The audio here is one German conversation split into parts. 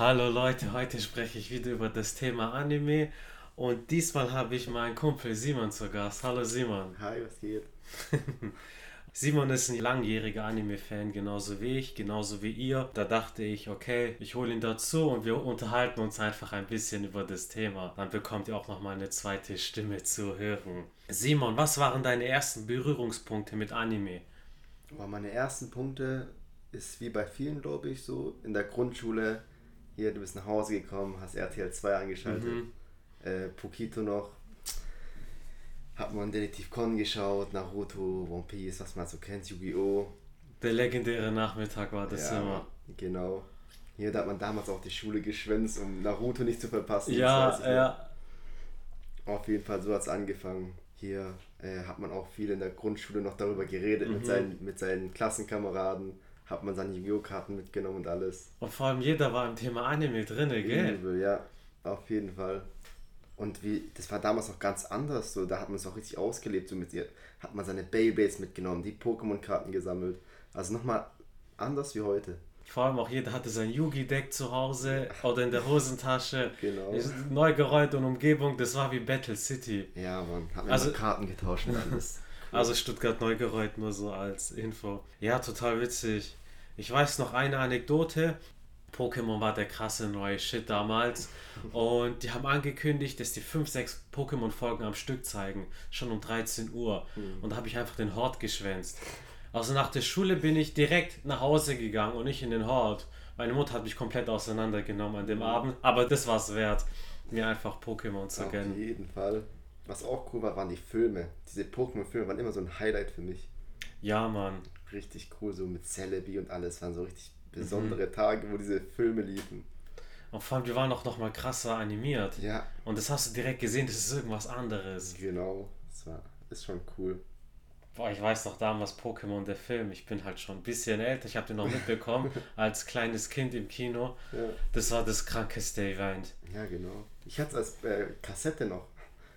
Hallo Leute, heute spreche ich wieder über das Thema Anime und diesmal habe ich meinen Kumpel Simon zu Gast. Hallo Simon. Hi, was geht? Simon ist ein langjähriger Anime-Fan, genauso wie ich, genauso wie ihr. Da dachte ich, okay, ich hole ihn dazu und wir unterhalten uns einfach ein bisschen über das Thema. Dann bekommt ihr auch nochmal eine zweite Stimme zu hören. Simon, was waren deine ersten Berührungspunkte mit Anime? meine ersten Punkte ist wie bei vielen, glaube ich, so in der Grundschule hier, du bist nach Hause gekommen, hast RTL 2 eingeschaltet, mhm. äh, Pokito noch, hat man Detektiv Con geschaut, Naruto, One Piece, was man so kennt, Yu-Gi-Oh! Der legendäre Nachmittag war das ja, immer. Genau. Hier hat man damals auch die Schule geschwänzt, um Naruto nicht zu verpassen. Ja, ja. Auf jeden Fall, so hat es angefangen. Hier äh, hat man auch viel in der Grundschule noch darüber geredet mhm. mit, seinen, mit seinen Klassenkameraden hat man seine Yu-Gi-Oh! Karten mitgenommen und alles. Und vor allem jeder war im Thema Anime drin, gell? Übel, ja, auf jeden Fall. Und wie, das war damals noch ganz anders, so, da hat man es auch richtig ausgelebt, so mit ihr, hat man seine Beyblades mitgenommen, die Pokémon-Karten gesammelt. Also nochmal anders wie heute. Vor allem auch jeder hatte sein Yugi-Deck zu Hause oder in der Hosentasche. Genau. Neu geräut und Umgebung, das war wie Battle City. Ja, man, hat man also, Karten getauscht und alles. Also Stuttgart Neugeräut nur so als Info. Ja, total witzig. Ich weiß noch eine Anekdote. Pokémon war der krasse neue Shit damals. Und die haben angekündigt, dass die 5, 6 Pokémon-Folgen am Stück zeigen. Schon um 13 Uhr. Mhm. Und da habe ich einfach den Hort geschwänzt. Also nach der Schule bin ich direkt nach Hause gegangen und nicht in den Hort. Meine Mutter hat mich komplett auseinandergenommen an dem mhm. Abend. Aber das war es wert, mir einfach Pokémon zu gönnen. Auf jeden Fall. Was auch cool war, waren die Filme. Diese Pokémon-Filme waren immer so ein Highlight für mich. Ja, Mann richtig cool, so mit Celebi und alles. Waren so richtig besondere mhm. Tage, wo diese Filme liefen. Und vor allem, die waren auch noch mal krasser animiert. Ja. Und das hast du direkt gesehen, das ist irgendwas anderes. Genau, das war, ist schon cool. Boah, ich weiß noch damals Pokémon, der Film. Ich bin halt schon ein bisschen älter. Ich habe den noch mitbekommen als kleines Kind im Kino. Ja. Das war das krankeste Event. Ja, genau. Ich hatte es als äh, Kassette noch.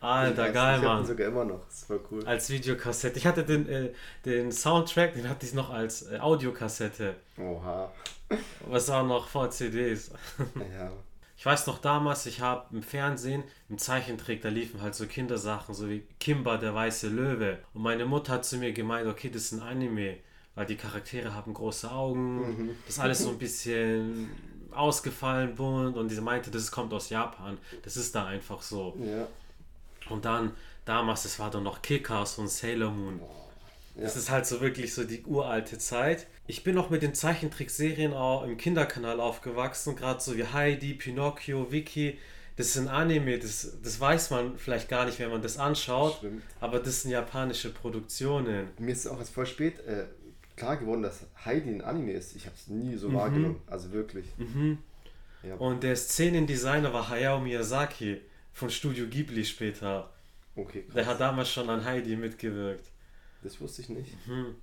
Alter, geil, ich Mann. sogar immer noch. Das voll cool. Als Videokassette. Ich hatte den, äh, den Soundtrack, den hatte ich noch als äh, Audiokassette. Oha. Was auch noch vor CDs. Ja. Ich weiß noch damals, ich habe im Fernsehen, im Zeichentrick, da liefen halt so Kindersachen, so wie Kimba, der weiße Löwe. Und meine Mutter hat zu mir gemeint, okay, das ist ein Anime, weil die Charaktere haben große Augen, mhm. das ist alles so ein bisschen ausgefallen, bunt und sie meinte, das kommt aus Japan. Das ist da einfach so. Ja. Und dann, damals, das war dann noch Kickers und Sailor Moon. Ja. Das ist halt so wirklich so die uralte Zeit. Ich bin auch mit den Zeichentrickserien auch im Kinderkanal aufgewachsen, gerade so wie Heidi, Pinocchio, Vicky. Das sind Anime, das, das weiß man vielleicht gar nicht, wenn man das anschaut. Stimmt. Aber das sind japanische Produktionen. Mir ist auch erst voll spät äh, klar geworden, dass Heidi ein Anime ist. Ich habe es nie so mhm. wahrgenommen. Also wirklich. Mhm. Ja. Und der Szenendesigner war Hayao Miyazaki von Studio Ghibli später. Okay, krass. Der hat damals schon an Heidi mitgewirkt. Das wusste ich nicht. Mhm.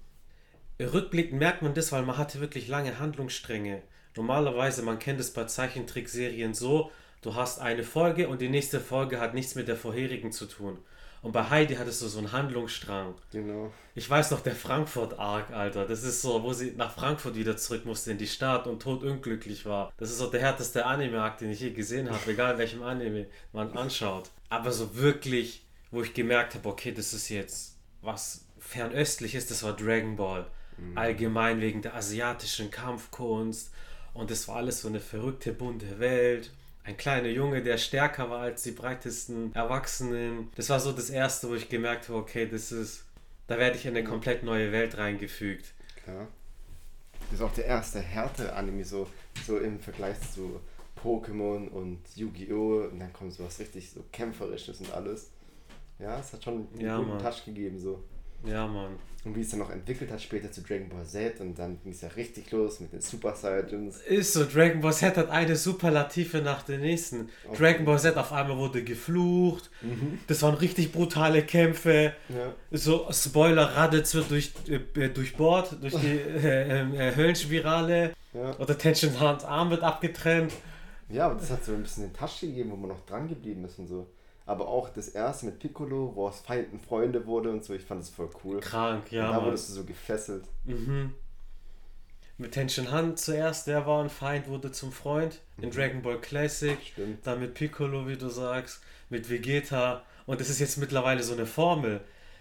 Rückblickend merkt man das, weil man hatte wirklich lange Handlungsstränge. Normalerweise, man kennt es bei Zeichentrickserien so, du hast eine Folge und die nächste Folge hat nichts mit der vorherigen zu tun. Und bei Heidi hattest du so einen Handlungsstrang. Genau. Ich weiß noch, der Frankfurt-Arc, Alter. Das ist so, wo sie nach Frankfurt wieder zurück musste in die Stadt und tot unglücklich war. Das ist so der härteste Anime-Arc, den ich je gesehen habe, egal welchem Anime man anschaut. Aber so wirklich, wo ich gemerkt habe, okay, das ist jetzt was fernöstliches, das war Dragon Ball. Mhm. Allgemein wegen der asiatischen Kampfkunst. Und das war alles so eine verrückte, bunte Welt ein kleiner Junge, der stärker war als die breitesten Erwachsenen. Das war so das erste, wo ich gemerkt habe, okay, das ist, da werde ich in eine komplett neue Welt reingefügt. Klar. Das ist auch der erste Härte-Anime, so, so im Vergleich zu Pokémon und Yu-Gi-Oh! Und dann kommt so was richtig so Kämpferisches und alles. Ja, es hat schon einen ja, guten Mann. Touch gegeben, so. Ja, Mann. Und wie es dann noch entwickelt hat später zu Dragon Ball Z und dann ging es ja richtig los mit den Super Saiyajins. Ist so, Dragon Ball Z hat eine Superlative nach der nächsten. Okay. Dragon Ball Z auf einmal wurde geflucht. Mhm. Das waren richtig brutale Kämpfe. Ja. So, Spoiler, Raditz wird durch, äh, durchbohrt, durch die äh, äh, Höllenspirale. Ja. Oder Tension Hans Arm wird abgetrennt. Ja, aber das hat so ein bisschen den Touch gegeben, wo man noch dran geblieben ist und so aber auch das erste mit Piccolo, wo aus Feinden Freunde wurde und so, ich fand es voll cool. Krank, ja. Und da wurdest du so gefesselt. Mhm. Mit Tenshin Han zuerst, der war ein Feind, wurde zum Freund. In Mhm. Dragon Ball Classic. Stimmt. Dann mit Piccolo, wie du sagst. Mit Vegeta. Und das ist jetzt mittlerweile so eine Formel.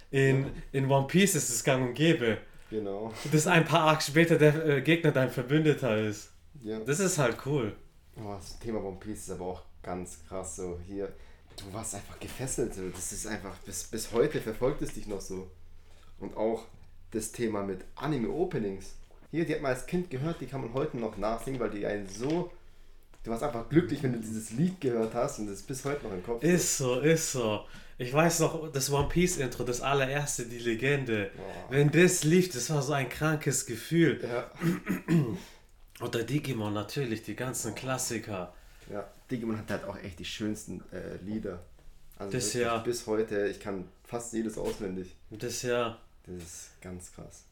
In, in One Piece ist es gang und gäbe. Genau. Dass ein paar Arcs später der äh, Gegner dein Verbündeter ist. Ja. Das ist halt cool. Oh, das Thema One Piece ist aber auch ganz krass so. Hier, du warst einfach gefesselt. So. Das ist einfach, bis, bis heute verfolgt es dich noch so. Und auch das Thema mit Anime-Openings. Hier, die hat man als Kind gehört, die kann man heute noch nachsingen, weil die einen so. Du warst einfach glücklich, wenn du dieses Lied gehört hast und das ist bis heute noch im Kopf. Ist so, ist so. Ich weiß noch, das One Piece Intro, das allererste, die Legende. Boah. Wenn das lief, das war so ein krankes Gefühl. Ja, Oder Digimon natürlich, die ganzen Klassiker. ja. Digimon hat halt auch echt die schönsten äh, Lieder. Also Das ja. bis heute, ich kann fast jedes auswendig. Das ja. Das ist ganz krass.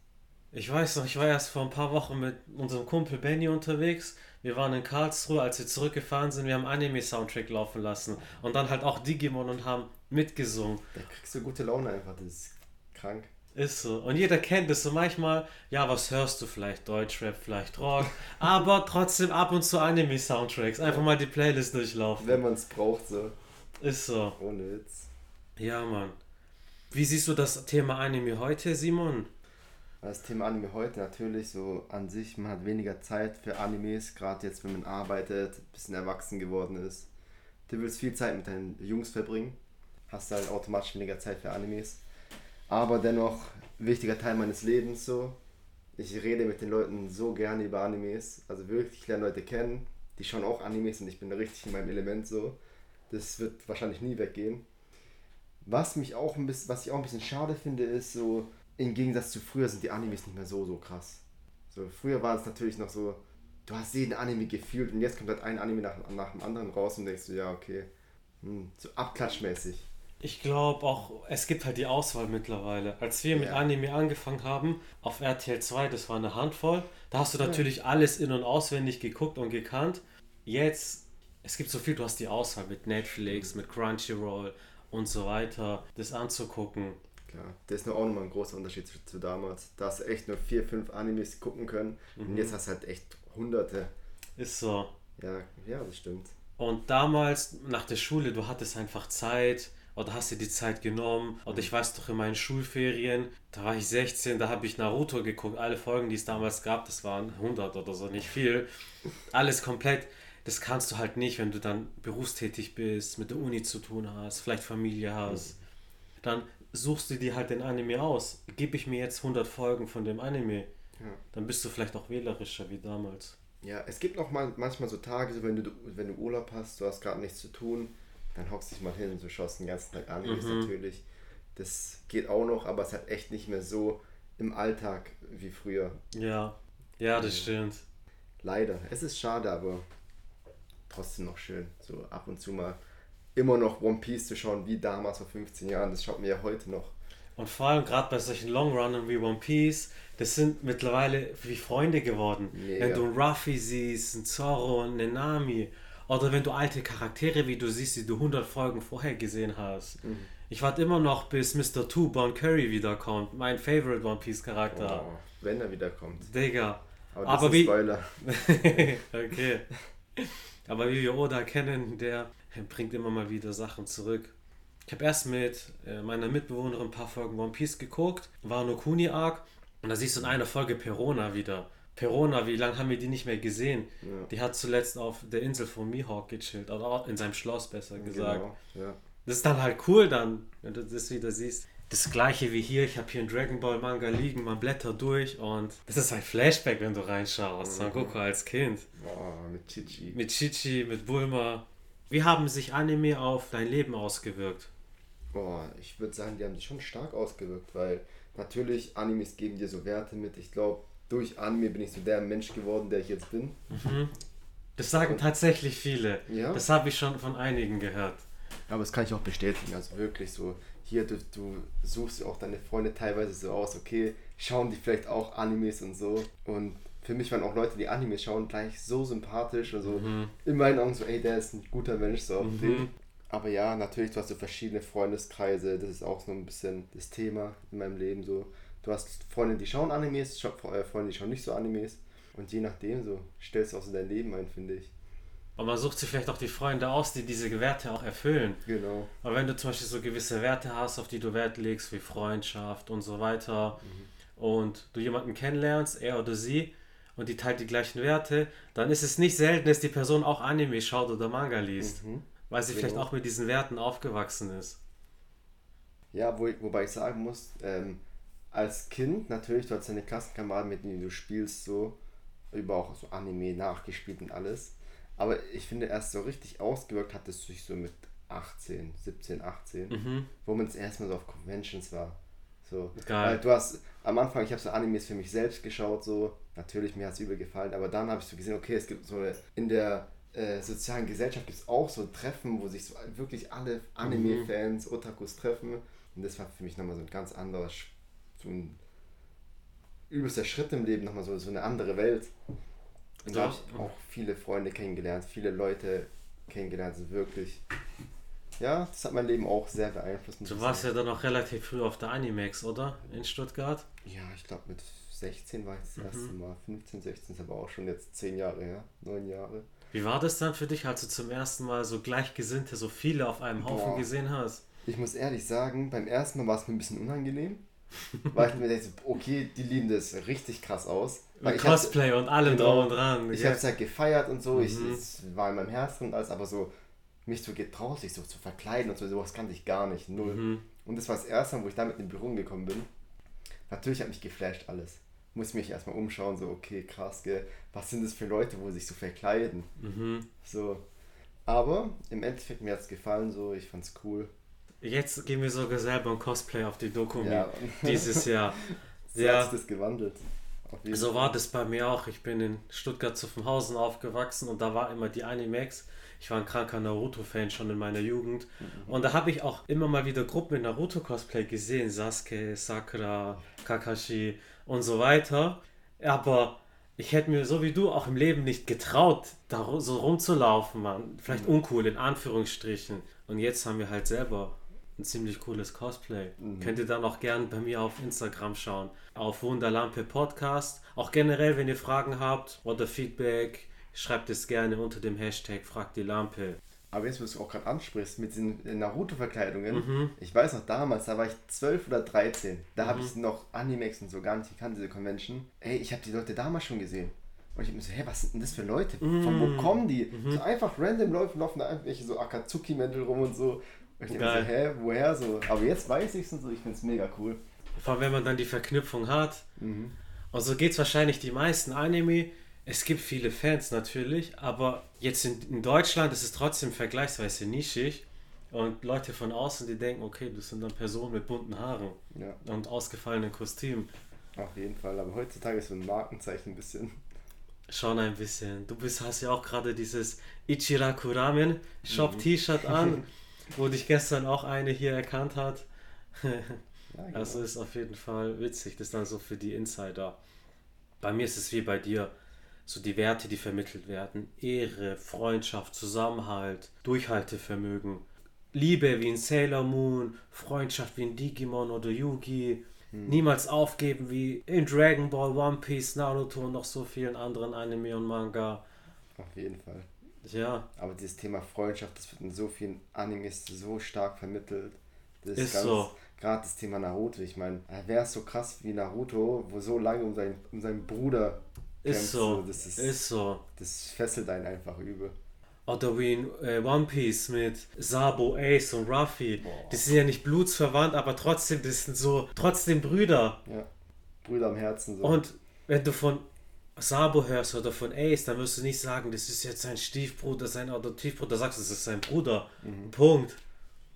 Ich weiß noch, ich war erst vor ein paar Wochen mit unserem Kumpel Benny unterwegs. Wir waren in Karlsruhe, als wir zurückgefahren sind, wir haben Anime-Soundtrack laufen lassen. Und dann halt auch Digimon und haben mitgesungen. Da kriegst du gute Laune einfach, das ist krank. Ist so. Und jeder kennt es so manchmal, ja, was hörst du vielleicht? Deutschrap, vielleicht Rock. aber trotzdem ab und zu Anime-Soundtracks. Einfach mal die Playlist durchlaufen. Wenn man es braucht, so. Ist so. Ohne Witz. Ja, Mann. Wie siehst du das Thema Anime heute, Simon? Das Thema Anime heute natürlich so an sich, man hat weniger Zeit für Animes, gerade jetzt, wenn man arbeitet, ein bisschen erwachsen geworden ist. Du willst viel Zeit mit deinen Jungs verbringen, hast halt automatisch weniger Zeit für Animes. Aber dennoch wichtiger Teil meines Lebens so. Ich rede mit den Leuten so gerne über Animes, also wirklich, ich lerne Leute kennen, die schauen auch Animes und ich bin richtig in meinem Element so. Das wird wahrscheinlich nie weggehen. Was mich auch ein bisschen, was ich auch ein bisschen schade finde, ist so, im Gegensatz zu früher sind die Animes nicht mehr so, so krass. So, früher war es natürlich noch so, du hast jeden Anime gefühlt und jetzt kommt halt ein Anime nach, nach dem anderen raus und denkst du, ja, okay. Hm, so abklatschmäßig. Ich glaube auch, es gibt halt die Auswahl mittlerweile. Als wir mit Ja. Anime angefangen haben, auf RTL 2, das war eine Handvoll, da hast du natürlich alles in- und auswendig geguckt und gekannt. Jetzt, es gibt so viel, du hast die Auswahl mit Netflix, mit Crunchyroll und so weiter, das anzugucken. Klar, das ist nur auch nochmal ein großer Unterschied zu, zu damals. Da hast du echt nur vier, fünf Animes gucken können und jetzt hast du halt echt hunderte. Ist so. Ja, ja, das stimmt. Und damals, nach der Schule, du hattest einfach Zeit oder hast dir die Zeit genommen. Und ich weiß doch, in meinen Schulferien, da war ich 16, da habe ich Naruto geguckt. Alle Folgen, die es damals gab, das waren 100 oder so, nicht viel. Alles komplett. Das kannst du halt nicht, wenn du dann berufstätig bist, mit der Uni zu tun hast, vielleicht Familie hast. Dann suchst du dir halt den Anime aus. Gebe ich mir jetzt 100 Folgen von dem Anime, Ja. dann bist du vielleicht auch wählerischer wie damals. Ja, es gibt noch mal, manchmal so Tage, so wenn du, wenn du Urlaub hast, du hast gerade nichts zu tun, dann hockst dich mal hin und du schaust den ganzen Tag Animes Mhm. natürlich. Das geht auch noch, aber es hat echt nicht mehr so im Alltag wie früher. Ja, ja, das stimmt. Leider. Es ist schade, aber trotzdem noch schön. So ab und zu mal immer noch One Piece zu schauen, wie damals vor 15 Jahren. Das schaut mir ja heute noch. Und vor allem gerade bei solchen Longrunnern wie One Piece, das sind mittlerweile wie Freunde geworden. Mega. Wenn du einen Ruffy siehst, einen Zorro, einen Nami, oder wenn du alte Charaktere wie du siehst, die du 100 Folgen vorher gesehen hast. Mhm. Ich warte immer noch, bis Mr. Two Bon Curry wiederkommt, mein Favorite One Piece Charakter. Oh, wenn er wiederkommt. Digga. Aber das Aber ist wie- Spoiler. okay. Aber wie wir Oda kennen, der bringt immer mal wieder Sachen zurück. Ich habe erst mit äh, meiner Mitbewohnerin ein paar Folgen One Piece geguckt, war nur Kuni Arc und da siehst du in einer Folge Perona wieder. Perona, wie lange haben wir die nicht mehr gesehen? Ja. Die hat zuletzt auf der Insel von Mihawk gechillt, oder in seinem Schloss besser gesagt. Genau, ja. Das ist dann halt cool dann, wenn du das wieder siehst. Das gleiche wie hier, ich habe hier einen Dragon Ball Manga liegen, man blättert durch und das ist ein Flashback, wenn du reinschaust. Son Goku als Kind. Boah, mit Chichi. Mit Chichi, mit Bulma. Wie haben sich Anime auf dein Leben ausgewirkt? Boah, ich würde sagen, die haben sich schon stark ausgewirkt, weil natürlich Animes geben dir so Werte mit. Ich glaube, durch Anime bin ich so der Mensch geworden, der ich jetzt bin. Das sagen tatsächlich viele. Ja? Das habe ich schon von einigen gehört. Aber das kann ich auch bestätigen, also wirklich so. Hier, du, du suchst auch deine Freunde teilweise so aus, okay, schauen die vielleicht auch Animes und so. Und für mich waren auch Leute, die Animes schauen, gleich so sympathisch und so. In meinen Augen so, ey, der ist ein guter Mensch, so auf den. Aber ja, natürlich, du hast so verschiedene Freundeskreise, das ist auch so ein bisschen das Thema in meinem Leben so. Du hast Freunde, die schauen Animes, scha- äh, Freunde, die schauen nicht so Animes. Und je nachdem so stellst du auch so dein Leben ein, finde ich. Und man sucht sich vielleicht auch die Freunde aus, die diese Werte auch erfüllen. Genau. Aber wenn du zum Beispiel so gewisse Werte hast, auf die du Wert legst, wie Freundschaft und so weiter, mhm. und du jemanden kennenlernst, er oder sie, und die teilt die gleichen Werte, dann ist es nicht selten, dass die Person auch Anime schaut oder Manga liest. Mhm. Weil sie genau. vielleicht auch mit diesen Werten aufgewachsen ist. Ja, wo, wobei ich sagen muss, ähm, als Kind natürlich, du hast deine Klassenkameraden, mit denen du spielst, so, über auch so Anime nachgespielt und alles. Aber ich finde, erst so richtig ausgewirkt hat es sich so mit 18, 17, 18, mhm. wo man es erstmal so auf Conventions war. So, Geil. du hast am Anfang, ich habe so Animes für mich selbst geschaut, so, natürlich, mir hat es übel gefallen, aber dann habe ich so gesehen, okay, es gibt so eine, in der äh, sozialen Gesellschaft gibt es auch so Treffen, wo sich so wirklich alle Anime-Fans, mhm. Otakus treffen. Und das war für mich nochmal so ein ganz anderer, so ein übelster Schritt im Leben, nochmal so, so eine andere Welt. Und da habe ich auch viele Freunde kennengelernt, viele Leute kennengelernt, also wirklich. Ja, das hat mein Leben auch sehr beeinflusst. Du warst ja dann noch relativ früh auf der Animax, oder? In Stuttgart? Ja, ich glaube mit 16 war ich das mhm. erste Mal. 15, 16 ist aber auch schon jetzt 10 Jahre her, 9 Jahre. Wie war das dann für dich, als du zum ersten Mal so Gleichgesinnte, so viele auf einem Haufen Boah. gesehen hast? Ich muss ehrlich sagen, beim ersten Mal war es mir ein bisschen unangenehm. Weil ich mir dachte, okay, die lieben das richtig krass aus. Weil Cosplay und allem genau, und dran. Ich ja. habe es halt gefeiert und so, mhm. ich, es war in meinem Herzen und alles, aber so mich so getraut, sich so zu verkleiden und so, sowas kannte ich gar nicht, null. Mhm. Und das war das erste Mal, wo ich damit in Berührung gekommen bin. Natürlich hat mich geflasht alles. Muss mich erstmal umschauen, so, okay, krass, gell, was sind das für Leute, wo sich so verkleiden? Mhm. So. Aber im Endeffekt mir hat es gefallen, so, ich fand's cool. Jetzt gehen wir sogar selber ein Cosplay auf die Doku ja. dieses Jahr. so ja. hat das gewandelt. So war das bei mir auch. Ich bin in Stuttgart zu Zuffenhausen aufgewachsen und da war immer die Animax. Ich war ein kranker Naruto-Fan schon in meiner Jugend. Mhm. Und da habe ich auch immer mal wieder Gruppen mit Naruto-Cosplay gesehen. Sasuke, Sakura, Kakashi und so weiter. Aber ich hätte mir so wie du auch im Leben nicht getraut, da so rumzulaufen, man. Vielleicht mhm. uncool in Anführungsstrichen. Und jetzt haben wir halt selber ein ziemlich cooles Cosplay. Mhm. Könnt ihr dann auch gern bei mir auf Instagram schauen. Auf Wunderlampe Podcast. Auch generell, wenn ihr Fragen habt oder Feedback, schreibt es gerne unter dem Hashtag Frag die Lampe. Aber jetzt, was du auch gerade ansprichst, mit den Naruto-Verkleidungen, mhm. ich weiß noch damals, da war ich 12 oder 13, da mhm. habe ich noch Animex und so gar nicht gekannt, diese Convention. Ey, ich habe die Leute damals schon gesehen. Und ich habe mir so, hä, was sind denn das für Leute? Mhm. Von wo kommen die? Mhm. So einfach random laufen, laufen da irgendwelche so Akatsuki-Mäntel rum und so. Ich denke so, hä, woher so? Aber jetzt weiß ich es und so, ich finde es mega cool. Vor allem, wenn man dann die Verknüpfung hat. Mhm. Und so geht es wahrscheinlich die meisten Anime. Es gibt viele Fans natürlich, aber jetzt in, in Deutschland ist es trotzdem vergleichsweise nischig. Und Leute von außen, die denken, okay, das sind dann Personen mit bunten Haaren ja. und ausgefallenen Kostümen. Auf jeden Fall, aber heutzutage ist so ein Markenzeichen ein bisschen. Schon ein bisschen. Du bist, hast ja auch gerade dieses Ichiraku Ramen Shop mhm. T-Shirt an. wo dich gestern auch eine hier erkannt hat. genau. Also ist auf jeden Fall witzig, das ist dann so für die Insider. Bei mir ist es wie bei dir, so die Werte, die vermittelt werden. Ehre, Freundschaft, Zusammenhalt, Durchhaltevermögen. Liebe wie in Sailor Moon, Freundschaft wie in Digimon oder Yugi. Hm. Niemals aufgeben wie in Dragon Ball, One Piece, Naruto und noch so vielen anderen Anime und Manga. Auf jeden Fall. Ja. Aber dieses Thema Freundschaft, das wird in so vielen Animes so stark vermittelt. Das ist, ist ganz, so. Gerade das Thema Naruto. Ich meine, wäre es so krass wie Naruto, wo so lange um, sein, um seinen Bruder kämpft. Ist so. Das ist, ist so. Das fesselt einen einfach übel. Oder wie in äh, One Piece mit Sabo, Ace und Ruffy. Boah. Die sind ja nicht blutsverwandt, aber trotzdem, das sind so, trotzdem Brüder. Ja. Brüder am Herzen. So. Und wenn du von Sabo hörst oder von Ace, dann wirst du nicht sagen, das ist jetzt sein Stiefbruder, sein Adoptivbruder, da sagst du, das ist sein Bruder. Mhm. Punkt.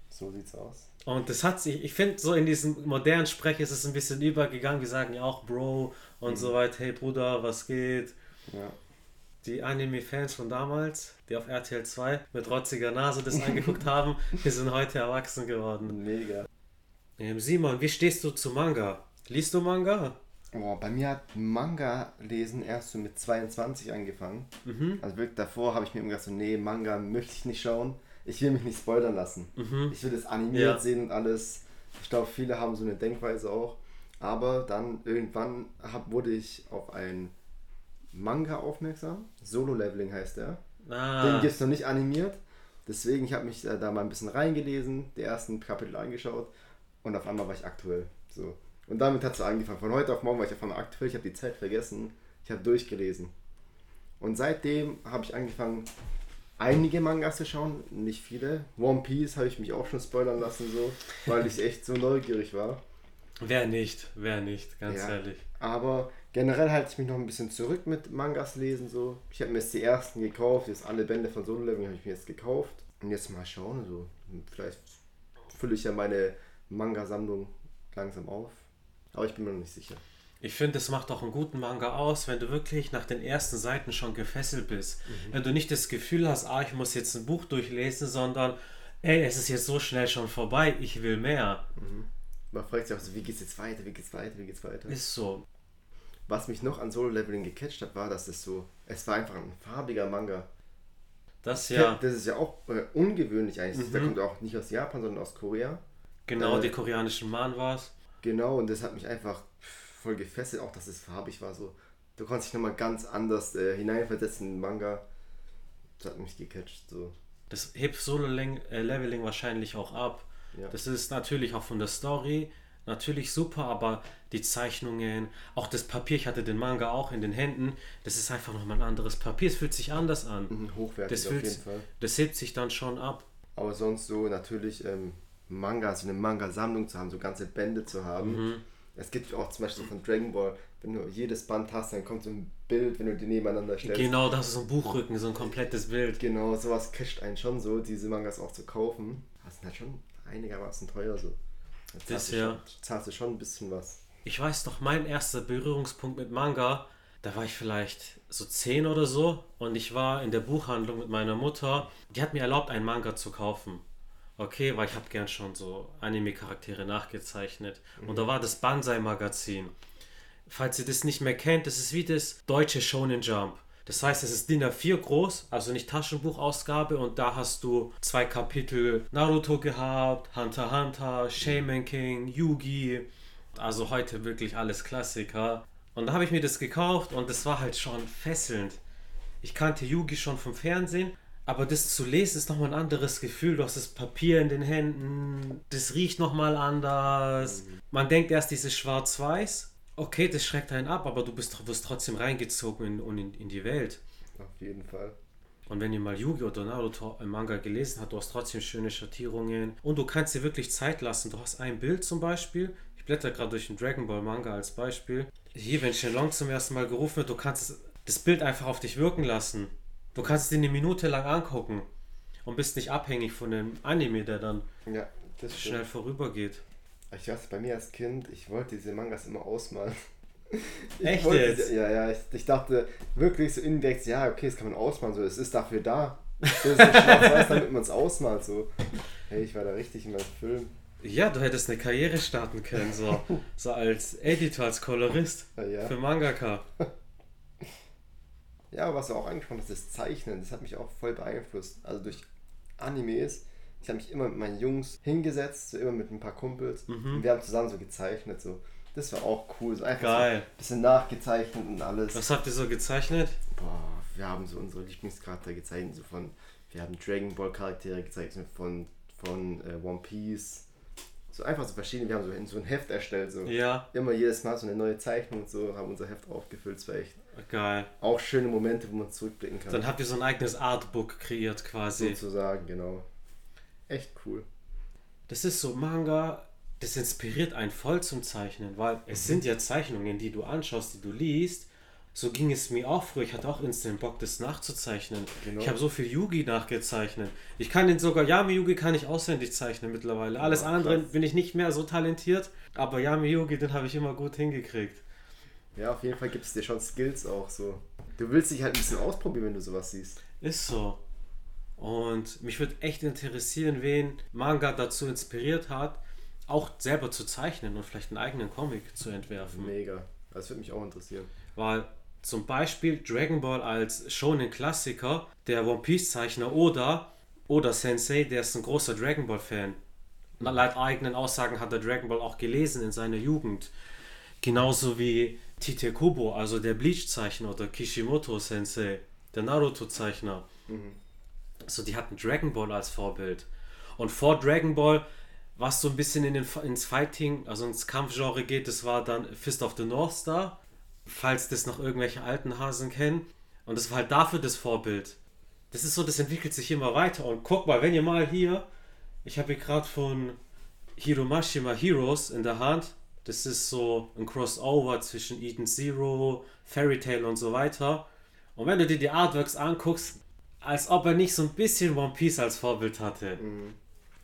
So sieht's aus. Und das hat sich, ich finde, so in diesem modernen Sprech ist es ein bisschen übergegangen. Wir sagen ja auch Bro und mhm. so weiter, hey Bruder, was geht? Ja. Die Anime-Fans von damals, die auf RTL 2 mit rotziger Nase das angeguckt haben, die sind heute erwachsen geworden. Mega. Ähm, Simon, wie stehst du zu Manga? Liest du Manga? Oh, bei mir hat Manga lesen erst so mit 22 angefangen. Mhm. Also wirklich davor habe ich mir immer gedacht, so, nee, Manga möchte ich nicht schauen. Ich will mich nicht spoilern lassen. Mhm. Ich will das animiert ja. sehen und alles. Ich glaube, viele haben so eine Denkweise auch. Aber dann irgendwann hab, wurde ich auf ein Manga aufmerksam. Solo Leveling heißt der. Ah, Den gibt es noch nicht animiert. Deswegen, ich habe mich äh, da mal ein bisschen reingelesen, die ersten Kapitel angeschaut und auf einmal war ich aktuell. So. Und damit hat es angefangen. Von heute auf morgen war ich auf einmal aktuell. Ich habe die Zeit vergessen. Ich habe durchgelesen. Und seitdem habe ich angefangen, einige Mangas zu schauen. Nicht viele. One Piece habe ich mich auch schon spoilern lassen, so, weil ich echt so neugierig war. wer nicht, wer nicht, ganz Ja. ehrlich. Aber generell halte ich mich noch ein bisschen zurück mit Mangas lesen. So. Ich habe mir jetzt die ersten gekauft, jetzt alle Bände von Solo Leveling habe ich mir jetzt gekauft. Und jetzt mal schauen, so. vielleicht fülle ich ja meine Manga-Sammlung langsam auf. Aber ich bin mir noch nicht sicher. Ich finde, es macht auch einen guten Manga aus, wenn du wirklich nach den ersten Seiten schon gefesselt bist. Wenn du nicht das Gefühl hast, ah, ich muss jetzt ein Buch durchlesen, sondern, ey, es ist jetzt so schnell schon vorbei, ich will mehr. Man fragt sich auch so, wie geht's jetzt weiter, wie geht's weiter, wie geht's weiter. Ist so. Was mich noch an Solo Leveling gecatcht hat, war, dass es so, es war einfach ein farbiger Manga. Das ja, Das ist ja auch äh, ungewöhnlich eigentlich. Der Mhm. kommt auch nicht aus Japan, sondern aus Korea. genau, äh, die koreanischen Manwas. Genau, und das hat mich einfach voll gefesselt, auch dass es farbig war. So. Du konntest dich nochmal ganz anders äh, hineinversetzen in den Manga. Das hat mich gecatcht. So. Das hebt Solo-Leveling wahrscheinlich auch ab. Ja. Das ist natürlich auch von der Story natürlich super, aber die Zeichnungen, auch das Papier, ich hatte den Manga auch in den Händen, das ist einfach nochmal ein anderes Papier. Es fühlt sich anders an. Mhm, hochwertig Das, auf jeden Fall. das hebt sich dann schon ab. Aber sonst so natürlich ähm, Manga, so eine Manga-Sammlung zu haben, so ganze Bände zu haben. Mhm. Es gibt auch zum Beispiel so von Dragon Ball, wenn du jedes Band hast, dann kommt so ein Bild, wenn du die nebeneinander stellst. Genau, das ist so ein Buchrücken, so ein komplettes Bild. Genau, sowas catcht einen schon so, diese Mangas auch zu kaufen. Das sind halt schon einigermaßen teuer so. Da Das zahlst du ja. schon, zahlst du schon ein bisschen was. Ich weiß doch, mein erster Berührungspunkt mit Manga, da war ich vielleicht so 10 oder so und ich war in der Buchhandlung mit meiner Mutter. Die hat mir erlaubt, einen Manga zu kaufen. Okay, weil ich habe gern schon so Anime-Charaktere nachgezeichnet. Und da war das Banzai-Magazin. Falls ihr das nicht mehr kennt, das ist wie das deutsche Shonen Jump. Das heißt, es ist DIN A4 groß, also nicht Taschenbuchausgabe und da hast du zwei Kapitel Naruto gehabt, Hunter x Hunter, Shaman King, Yugi. Also heute wirklich alles Klassiker. Und da habe ich mir das gekauft und das war halt schon fesselnd. Ich kannte Yugi schon vom Fernsehen, aber das zu lesen ist nochmal ein anderes Gefühl. Du hast das Papier in den Händen, das riecht nochmal anders. Man denkt erst dieses Schwarz-Weiß. Okay, das schreckt einen ab, aber du bist, wirst trotzdem reingezogen in, in, in die Welt. Auf jeden Fall. Und wenn ihr mal Yu-Gi oder Naruto im Manga gelesen habt, du hast trotzdem schöne Schattierungen und du kannst dir wirklich Zeit lassen. Du hast ein Bild zum Beispiel. Ich blätter gerade durch den Dragon Ball Manga als Beispiel. Hier, wenn Shenlong zum ersten Mal gerufen wird, du kannst das Bild einfach auf dich wirken lassen. Du kannst es dir eine Minute lang angucken und bist nicht abhängig von dem Anime, der dann Ja, schnell vorübergeht. Ich weiß, bei mir als Kind, ich wollte diese Mangas immer ausmalen. Ich Echt wollte jetzt? Ja, ja, ich, ich dachte wirklich so indirekt, ja, okay, das kann man ausmalen, so, es ist dafür da. Das ist schwarz-weiß, damit man es ausmalt, so. Hey, ich war da richtig in meinem Film. Ja, du hättest eine Karriere starten können, so, so als Editor, als Kolorist ja. für Mangaka. Ja, was du auch angesprochen hast, das Zeichnen, das hat mich auch voll beeinflusst. Also durch Animes. Ich habe mich immer mit meinen Jungs hingesetzt, so immer mit ein paar Kumpels. Mhm. Und wir haben zusammen so gezeichnet. So. Das war auch cool. So einfach Geil. so ein bisschen nachgezeichnet und alles. Was habt ihr so gezeichnet? Boah, wir haben so unsere Lieblingscharaktere gezeichnet. So von, wir haben Dragon Ball Charaktere gezeichnet von, von äh, One Piece. So einfach so verschiedene. Wir haben so, in so ein Heft erstellt. So. Ja, Immer jedes Mal so eine neue Zeichnung und so, haben unser Heft aufgefüllt. Es war echt geil. auch schöne Momente, wo man zurückblicken kann. Dann habt ihr so ein eigenes Artbook kreiert quasi. sozusagen, genau. Echt cool. Das ist so Manga, das inspiriert einen voll zum Zeichnen, weil es sind ja Zeichnungen, die du anschaust, die du liest. So ging es mir auch früher. Ich hatte auch instant Bock, das nachzuzeichnen. Genau. Ich habe so viel Yugi nachgezeichnet. Ich kann den sogar, Yami Yugi kann ich auswendig zeichnen mittlerweile. Alles Ja, andere bin ich nicht mehr so talentiert, aber Yami Yugi, den habe ich immer gut hingekriegt. Ja, auf jeden Fall gibt es dir schon Skills auch so. Du willst dich halt ein bisschen ausprobieren, wenn du sowas siehst. Ist so. Und mich würde echt interessieren, wen Manga dazu inspiriert hat, auch selber zu zeichnen und vielleicht einen eigenen Comic zu entwerfen. Mega. Das würde mich auch interessieren. Weil zum Beispiel Dragon Ball als shonen Klassiker, der One Piece Zeichner Oda, Oda Sensei, der ist ein großer Dragon Ball Fan. Und laut eigenen Aussagen hat er Dragon Ball auch gelesen in seiner Jugend. Genauso wie Tite Kubo, also der Bleach-Zeichner oder Kishimoto Sensei, der Naruto-Zeichner. Mhm. Also die hatten Dragon Ball als Vorbild. Und vor Dragon Ball, was so ein bisschen in den, ins Fighting, also ins Kampfgenre geht, das war dann Fist of the North Star, falls das noch irgendwelche alten Hasen kennen. Und das war halt dafür das Vorbild. Das ist so, das entwickelt sich immer weiter. Und guck mal, wenn ihr mal hier, ich habe hier gerade von Hiromashima Heroes in der Hand. Das ist so ein Crossover zwischen Eden Zero, Fairy Tail und so weiter. Und wenn du dir die Artworks anguckst, als ob er nicht so ein bisschen One Piece als Vorbild hatte. Mhm.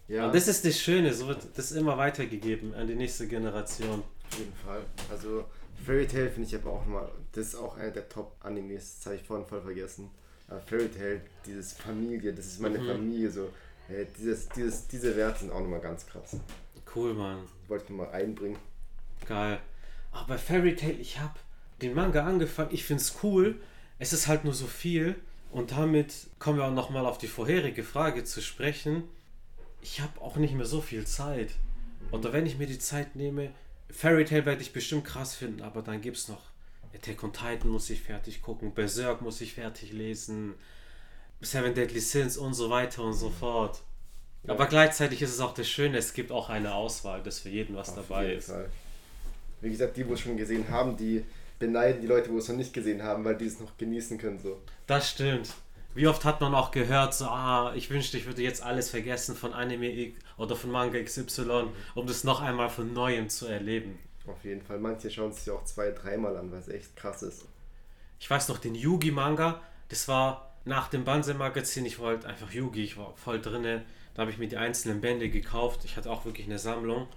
Ja. Und das ist das Schöne, so wird das immer weitergegeben an die nächste Generation. Auf jeden Fall. Also Fairy Tail finde ich aber auch mal, das ist auch einer der Top-Animes, das habe ich vorhin voll vergessen. Aber Fairy Tail, dieses Familie, das ist meine mhm. Familie, so. Hey, dieses, dieses, diese Werte sind auch nochmal ganz krass. Cool, Mann. wollte ich nochmal einbringen. Geil. Aber bei Fairy Tail, ich habe den Manga angefangen, ich finde es cool. Es ist halt nur so viel. Und damit kommen wir auch nochmal auf die vorherige Frage zu sprechen. Ich habe auch nicht mehr so viel Zeit. Oder wenn ich mir die Zeit nehme, Fairy Tail werde ich bestimmt krass finden, aber dann gibt es noch Attack on Titan muss ich fertig gucken, Berserk muss ich fertig lesen, Seven Deadly Sins und so weiter und so fort. Ja. Aber gleichzeitig ist es auch das Schöne, es gibt auch eine Auswahl, dass für jeden was Auf dabei ist. Fall. Wie gesagt, die, wo es schon gesehen haben, die beneiden die Leute, wo es noch nicht gesehen haben, weil die es noch genießen können. So. Das stimmt. Wie oft hat man auch gehört, so, ah, ich wünschte, ich würde jetzt alles vergessen von Anime oder von Manga XY, um das noch einmal von Neuem zu erleben. Auf jeden Fall. Manche schauen es sich auch zwei, dreimal an, weil es echt krass ist. Ich weiß noch, den Yugi-Manga, das war nach dem Banse-Magazin, ich wollte einfach Yugi, ich war voll drinne. Da habe ich mir die einzelnen Bände gekauft. Ich hatte auch wirklich eine Sammlung.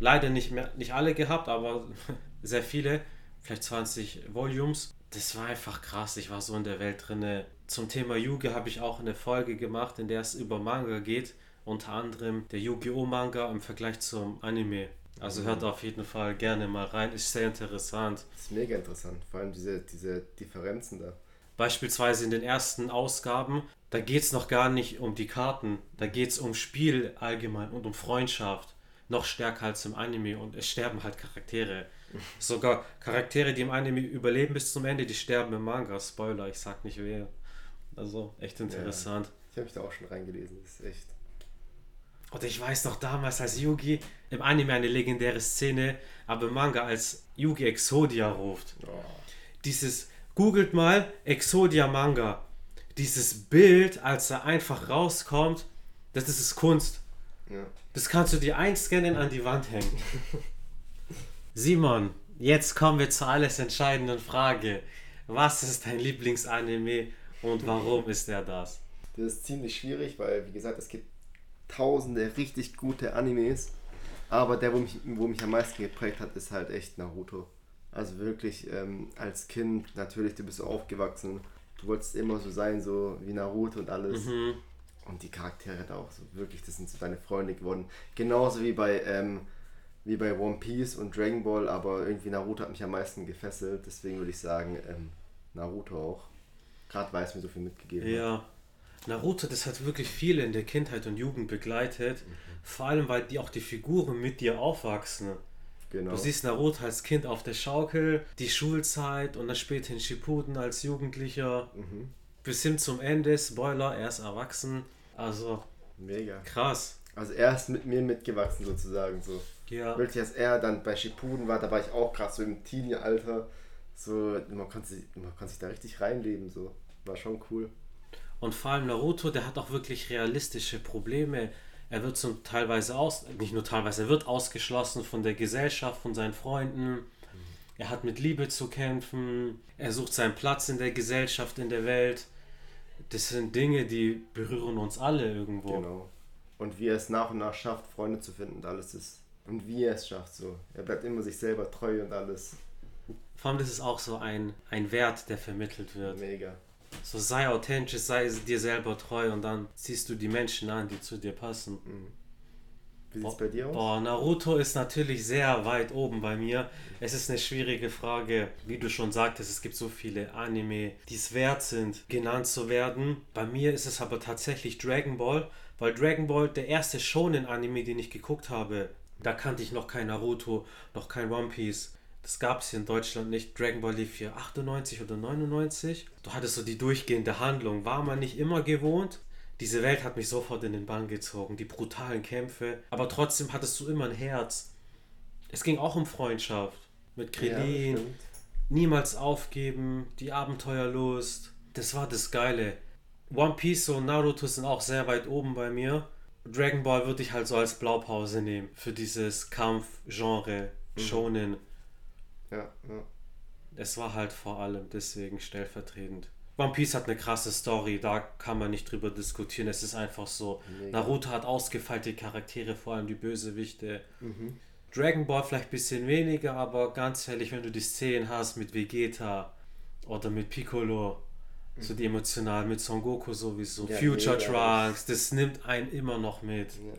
Leider nicht mehr, nicht alle gehabt, aber sehr viele. Vielleicht 20 Volumes. Das war einfach krass. Ich war so in der Welt drinne. Zum Thema Yugi habe ich auch eine Folge gemacht, in der es über Manga geht. Unter anderem der Yu-Gi-Oh! Manga im Vergleich zum Anime. Also hört auf jeden Fall gerne mal rein, ist sehr interessant. Das ist mega interessant, vor allem diese, diese Differenzen da. Beispielsweise in den ersten Ausgaben, da geht es noch gar nicht um die Karten, da geht es um Spiel allgemein und um Freundschaft. Noch stärker als im Anime und es sterben halt Charaktere. Sogar Charaktere, die im Anime überleben bis zum Ende, die sterben im Manga. Spoiler, ich sag nicht wer. Also echt interessant. Ja, ich habe mich da auch schon reingelesen, das ist echt oder ich weiß noch damals als Yugi im Anime eine legendäre Szene, aber im Manga als Yugi Exodia ruft. Oh. Dieses, googelt mal Exodia Manga. Dieses Bild, als er einfach rauskommt, das ist Kunst. Ja. Das kannst du dir einscannen an die Wand hängen. Simon, jetzt kommen wir zur alles entscheidenden Frage. Was ist dein Lieblingsanime und warum ist er das? Das ist ziemlich schwierig, weil, wie gesagt, es gibt tausende richtig gute Animes. Aber der, wo mich, wo mich am meisten geprägt hat, ist halt echt Naruto. Also wirklich ähm, als Kind, natürlich, du bist so aufgewachsen. Du wolltest immer so sein, so wie Naruto und alles. Mhm. Und die Charaktere da auch so, wirklich, das sind so deine Freunde geworden. Genauso wie bei, ähm, wie bei One Piece und Dragon Ball, aber irgendwie Naruto hat mich am meisten gefesselt. Deswegen würde ich sagen, ähm, Naruto auch. Gerade weil es mir so viel mitgegeben ja. hat. Naruto, das hat wirklich viele in der Kindheit und Jugend begleitet. Mhm. Vor allem, weil die auch die Figuren mit dir aufwachsen. Genau. Du siehst Naruto als Kind auf der Schaukel, die Schulzeit und dann später in Shippuden als Jugendlicher. Mhm. Bis hin zum Ende, Spoiler, er ist erwachsen. Also, mega. Krass. Also er ist mit mir mitgewachsen sozusagen so. Ja. Wirklich, als er dann bei Shippuden war, da war ich auch krass so im Teenie-Alter. So, man konnte, sich, man konnte sich da richtig reinleben, so. War schon cool. Und vor allem Naruto, der hat auch wirklich realistische Probleme. Er wird zum teilweise aus, nicht nur teilweise, er wird ausgeschlossen von der Gesellschaft, von seinen Freunden. Er hat mit Liebe zu kämpfen. Er sucht seinen Platz in der Gesellschaft, in der Welt. Das sind Dinge, die berühren uns alle irgendwo. Genau. Und wie er es nach und nach schafft, Freunde zu finden und alles ist. Und wie er es schafft, so. Er bleibt immer sich selber treu und alles. Vor allem, das ist auch so ein, ein Wert, der vermittelt wird. Mega. So sei authentisch, sei dir selber treu und dann ziehst du die Menschen an, die zu dir passen. Mhm. Wie sieht es bei dir aus? Boah, Naruto ist natürlich sehr weit oben bei mir. Es ist eine schwierige Frage. Wie du schon sagtest, es gibt so viele Anime, die es wert sind, genannt zu werden. Bei mir ist es aber tatsächlich Dragon Ball, weil Dragon Ball der erste Shonen-Anime, den ich geguckt habe, da kannte ich noch kein Naruto, noch kein One Piece. Das gab es hier in Deutschland nicht. Dragon Ball lief hier 98 oder 99. Du hattest so die durchgehende Handlung. War man nicht immer gewohnt. Diese Welt hat mich sofort in den Bann gezogen. Die brutalen Kämpfe. Aber trotzdem hattest du immer ein Herz. Es ging auch um Freundschaft. Mit Krillin. Ja, niemals aufgeben. Die Abenteuerlust. Das war das Geile. One Piece und Naruto sind auch sehr weit oben bei mir. Dragon Ball würde ich halt so als Blaupause nehmen für dieses Kampfgenre mhm. Shonen. Ja, ja. Es war halt vor allem deswegen stellvertretend. One Piece hat eine krasse Story, da kann man nicht drüber diskutieren. Es ist einfach so. Mega. Naruto hat ausgefeilte Charaktere, vor allem die Bösewichte. Mhm. Dragon Ball vielleicht ein bisschen weniger, aber ganz ehrlich, wenn du die Szenen hast mit Vegeta oder mit Piccolo, so die emotional mit Son Goku sowieso, ja, Future Trunks, das nimmt einen immer noch mit. Ja.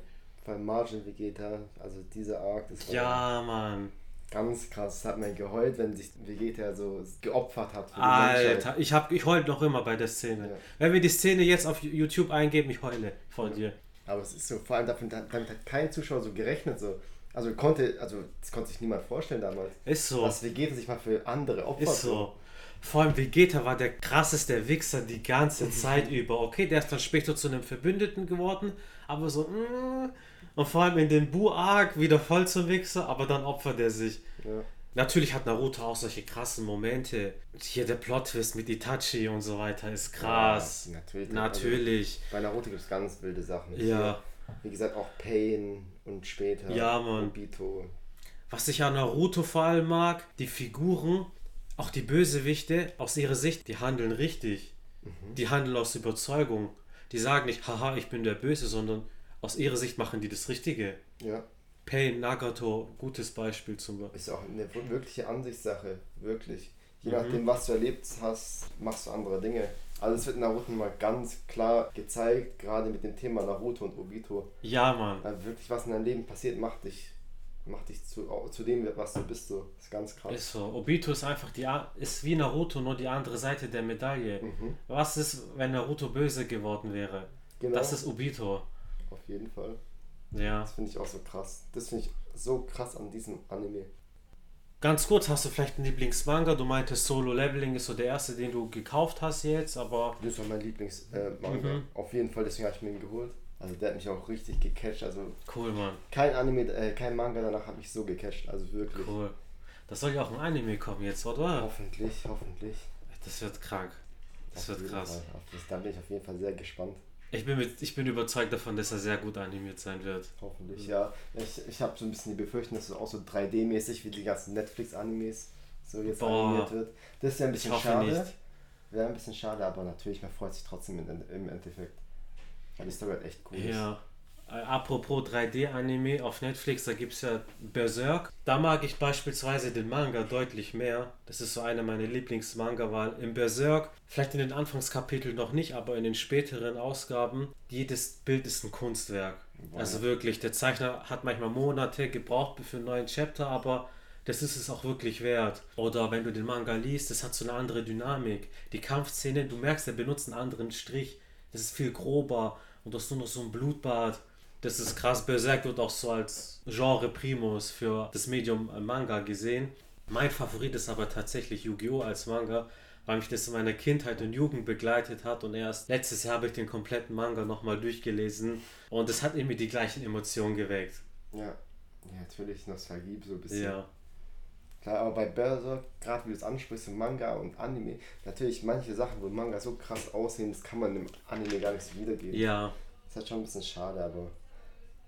Bei Margin Vegeta, also dieser Arc, das war Ja, Mann. Ganz krass, das hat man geheult, wenn sich Vegeta so geopfert hat. Alter, ich, hab, ich heule noch immer bei der Szene. Ja. Wenn wir die Szene jetzt auf YouTube eingeben, ich heule vor dir. Aber es ist so, vor allem damit, damit hat kein Zuschauer so gerechnet, so. Also konnte, also das konnte sich niemand vorstellen damals. Ist so. Dass Vegeta sich mal für andere opfert. Ist so. Vor allem Vegeta war der krasseste Wichser die ganze Zeit über. Okay, der ist dann später zu einem Verbündeten geworden, aber so, mm, und vor allem in den Bu-Arc wieder voll zum Wichser, aber dann opfert er sich. Ja. Natürlich hat Naruto auch solche krassen Momente. Hier der Plot-Twist mit Itachi und so weiter ist krass. Ja, natürlich. natürlich. Also, bei Naruto gibt es ganz wilde Sachen. Ja. wie gesagt, auch Pain und später ja, Mann. Obito. Was ich an Naruto vor allem mag, die Figuren, auch die Bösewichte, aus ihrer Sicht, die handeln richtig. Mhm. Die handeln aus Überzeugung. Die sagen nicht, haha, ich bin der Böse, sondern aus ihrer Sicht machen die das Richtige. Ja. Pain, Nagato, gutes Beispiel zum Beispiel. Ist auch eine wirkliche Ansichtssache, wirklich. Je mhm. nachdem, was du erlebt hast, machst du andere Dinge. Also es wird in Naruto mal ganz klar gezeigt, gerade mit dem Thema Naruto und Obito. Ja, Mann. Weil wirklich, was in deinem Leben passiert, macht dich macht dich zu, zu dem, was du bist. So. Das ist ganz krass. Ist so. Obito ist einfach die ist wie Naruto, nur die andere Seite der Medaille. Mhm. Was ist, wenn Naruto böse geworden wäre? Genau. Das ist Obito. Auf jeden Fall. Ja. Das finde ich auch so krass. Das finde ich so krass an diesem Anime. Ganz kurz, hast du vielleicht einen Lieblingsmanga? Du meintest Solo Leveling ist so der erste, den du gekauft hast jetzt, aber. Das war mein Lieblingsmanga. Äh, mhm. Auf jeden Fall, deswegen habe ich mir ihn geholt. Also der hat mich auch richtig gecatcht. Also cool, Mann. Kein Anime, äh, kein Manga danach hat mich so gecatcht. Also wirklich. Cool. Das soll ja auch ein Anime kommen jetzt, oder? Hoffentlich, hoffentlich. Das wird krank. Das auf wird krass. Das, da bin ich auf jeden Fall sehr gespannt. Ich bin, mit, ich bin überzeugt davon, dass er sehr gut animiert sein wird. Hoffentlich, ja. Ich, ich habe so ein bisschen die Befürchtung, dass es auch so 3D-mäßig wie die ganzen Netflix-Animes so jetzt Boah. animiert wird. Das ist ja ein bisschen schade. Wäre ein bisschen schade, aber natürlich, man freut sich trotzdem im Endeffekt. Weil die Story halt echt cool ja. ist. Äh, apropos 3D-Anime auf Netflix, da gibt es ja Berserk. Da mag ich beispielsweise den Manga deutlich mehr. Das ist so einer meiner Lieblingsmanga, weil im Berserk, vielleicht in den Anfangskapiteln noch nicht, aber in den späteren Ausgaben, jedes Bild ist ein Kunstwerk. Wow. Also wirklich, der Zeichner hat manchmal Monate gebraucht für einen neuen Chapter, aber das ist es auch wirklich wert. Oder wenn du den Manga liest, das hat so eine andere Dynamik. Die Kampfszene, du merkst, er benutzt einen anderen Strich. Das ist viel grober und du hast nur noch so ein Blutbad. Das ist krass. Berserk wird auch so als Genre Primus für das Medium Manga gesehen. Mein Favorit ist aber tatsächlich Yu-Gi-Oh! als Manga, weil mich das in meiner Kindheit und Jugend begleitet hat und erst letztes Jahr habe ich den kompletten Manga nochmal durchgelesen und es hat irgendwie die gleichen Emotionen geweckt. Ja, ja natürlich Nostalgie so ein bisschen. Ja. Klar, aber bei Berserk, gerade wie du es ansprichst, Manga und Anime, natürlich manche Sachen, wo Manga so krass aussehen, das kann man im Anime gar nicht so wiedergeben. Ja. Das ist halt schon ein bisschen schade, aber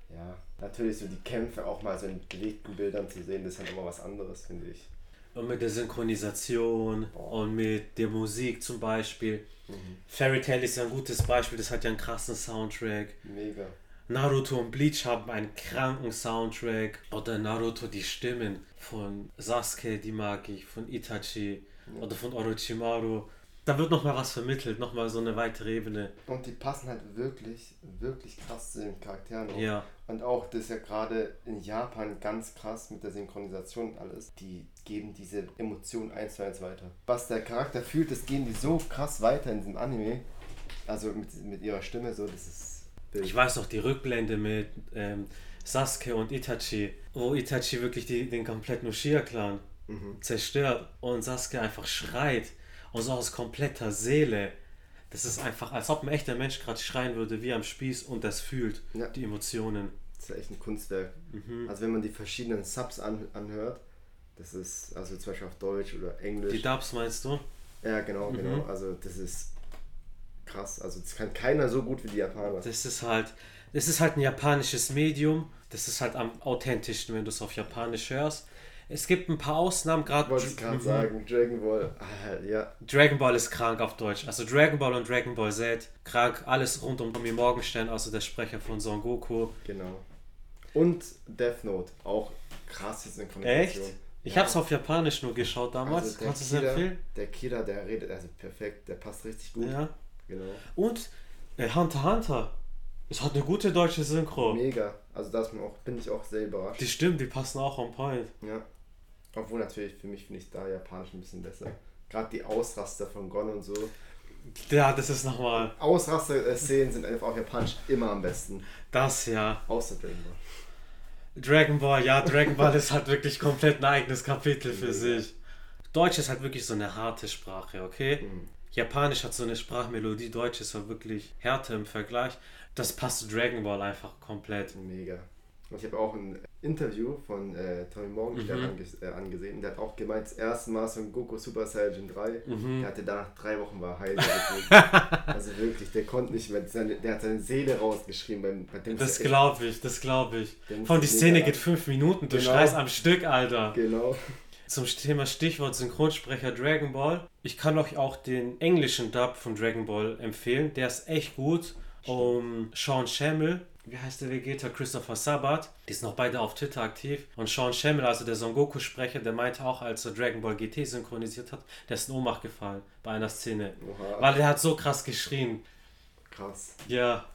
ja, natürlich so die Kämpfe auch mal so in bewegten Bildern zu sehen, das ist halt immer was anderes, finde ich. Und mit der Synchronisation Boah. und mit der Musik zum Beispiel. Mhm. Fairy Tail ist ja ein gutes Beispiel, das hat ja einen krassen Soundtrack. Mega. Naruto und Bleach haben einen kranken Soundtrack. Oder Naruto, die Stimmen von Sasuke, die mag ich, von Itachi ja. oder von Orochimaru. Da wird nochmal was vermittelt, nochmal so eine weitere Ebene. Und die passen halt wirklich, wirklich krass zu den Charakteren. Auch. Ja. Und auch das ist ja gerade in Japan ganz krass mit der Synchronisation und alles. Die geben diese Emotionen eins zu eins weiter. Was der Charakter fühlt, das gehen die so krass weiter in diesem Anime. Also mit, mit ihrer Stimme so, das ist ich weiß noch die Rückblende mit ähm, Sasuke und Itachi, wo Itachi wirklich die, den kompletten Uchiha-Clan mhm. zerstört und Saskia einfach schreit und so aus kompletter Seele. Das ist einfach, als ob ein echter Mensch gerade schreien würde, wie am Spieß und das fühlt, ja. die Emotionen. Das ist echt ein Kunstwerk. Mhm. Also wenn man die verschiedenen Subs an, anhört, das ist, also zum Beispiel auf Deutsch oder Englisch. Die Dubs meinst du? Ja, genau, mhm. genau. Also das ist krass. Also das kann keiner so gut wie die Japaner. Das ist halt, das ist halt ein japanisches Medium. Das ist halt am authentischsten, wenn du es auf Japanisch hörst. Es gibt ein paar Ausnahmen, gerade. Wollte ich gerade sagen, Dragon Ball, ah, ja. Dragon Ball ist krank auf Deutsch. Also Dragon Ball und Dragon Ball Z, krank, alles rund um Tommy Morgenstern, also der Sprecher von Son Goku. Genau. Und Death Note, auch krasse Synchronisation. Echt? Ich ja. habe es auf Japanisch nur geschaut damals. Also Kannst du es empfehlen? Der Kira, der redet also perfekt, der passt richtig gut. Ja. Genau. Und äh, Hunter Hunter. Es hat eine gute deutsche Synchro. Mega. Also da bin ich auch sehr überrascht. Die stimmt, die passen auch on point. Ja. Obwohl natürlich für mich finde ich da Japanisch ein bisschen besser. Gerade die Ausraster von Gon und so. Ja, das ist nochmal. Ausraster-Szenen sind einfach auch Japanisch immer am besten. Das ja. Außer Dragon Ball. Dragon Ball, ja, Dragon Ball ist halt wirklich komplett ein eigenes Kapitel für sich. Deutsch ist halt wirklich so eine harte Sprache, okay? Mhm. Japanisch hat so eine Sprachmelodie, Deutsch ist halt wirklich härter im Vergleich. Das passt zu Dragon Ball einfach komplett. Mega. Ich habe auch ein Interview von äh, Tommy Morgenstern mhm. ange äh, angesehen. Der hat auch gemeint, das erste Mal so ein Goku Super Saiyan 3. Mhm. Der hatte danach drei Wochen war heil. also wirklich, der konnte nicht mehr. Seine, der hat seine Seele rausgeschrieben. Beim, bei dem das glaube ich, das glaube ich. Von die Szene geht fünf Minuten, du genau. schreist am Stück, Alter. Genau. Zum Thema Stichwort Synchronsprecher Dragon Ball. Ich kann euch auch den englischen Dub von Dragon Ball empfehlen. Der ist echt gut. Um Sean Shamel wie heißt der Vegeta? Christopher Sabat. Die sind noch beide auf Twitter aktiv. Und Sean Shamel, also der Son Goku-Sprecher, der meinte auch, als er Dragon Ball GT synchronisiert hat, der ist in Ohnmacht gefallen bei einer Szene. Oha. Weil er hat so krass geschrien. Krass. Ja.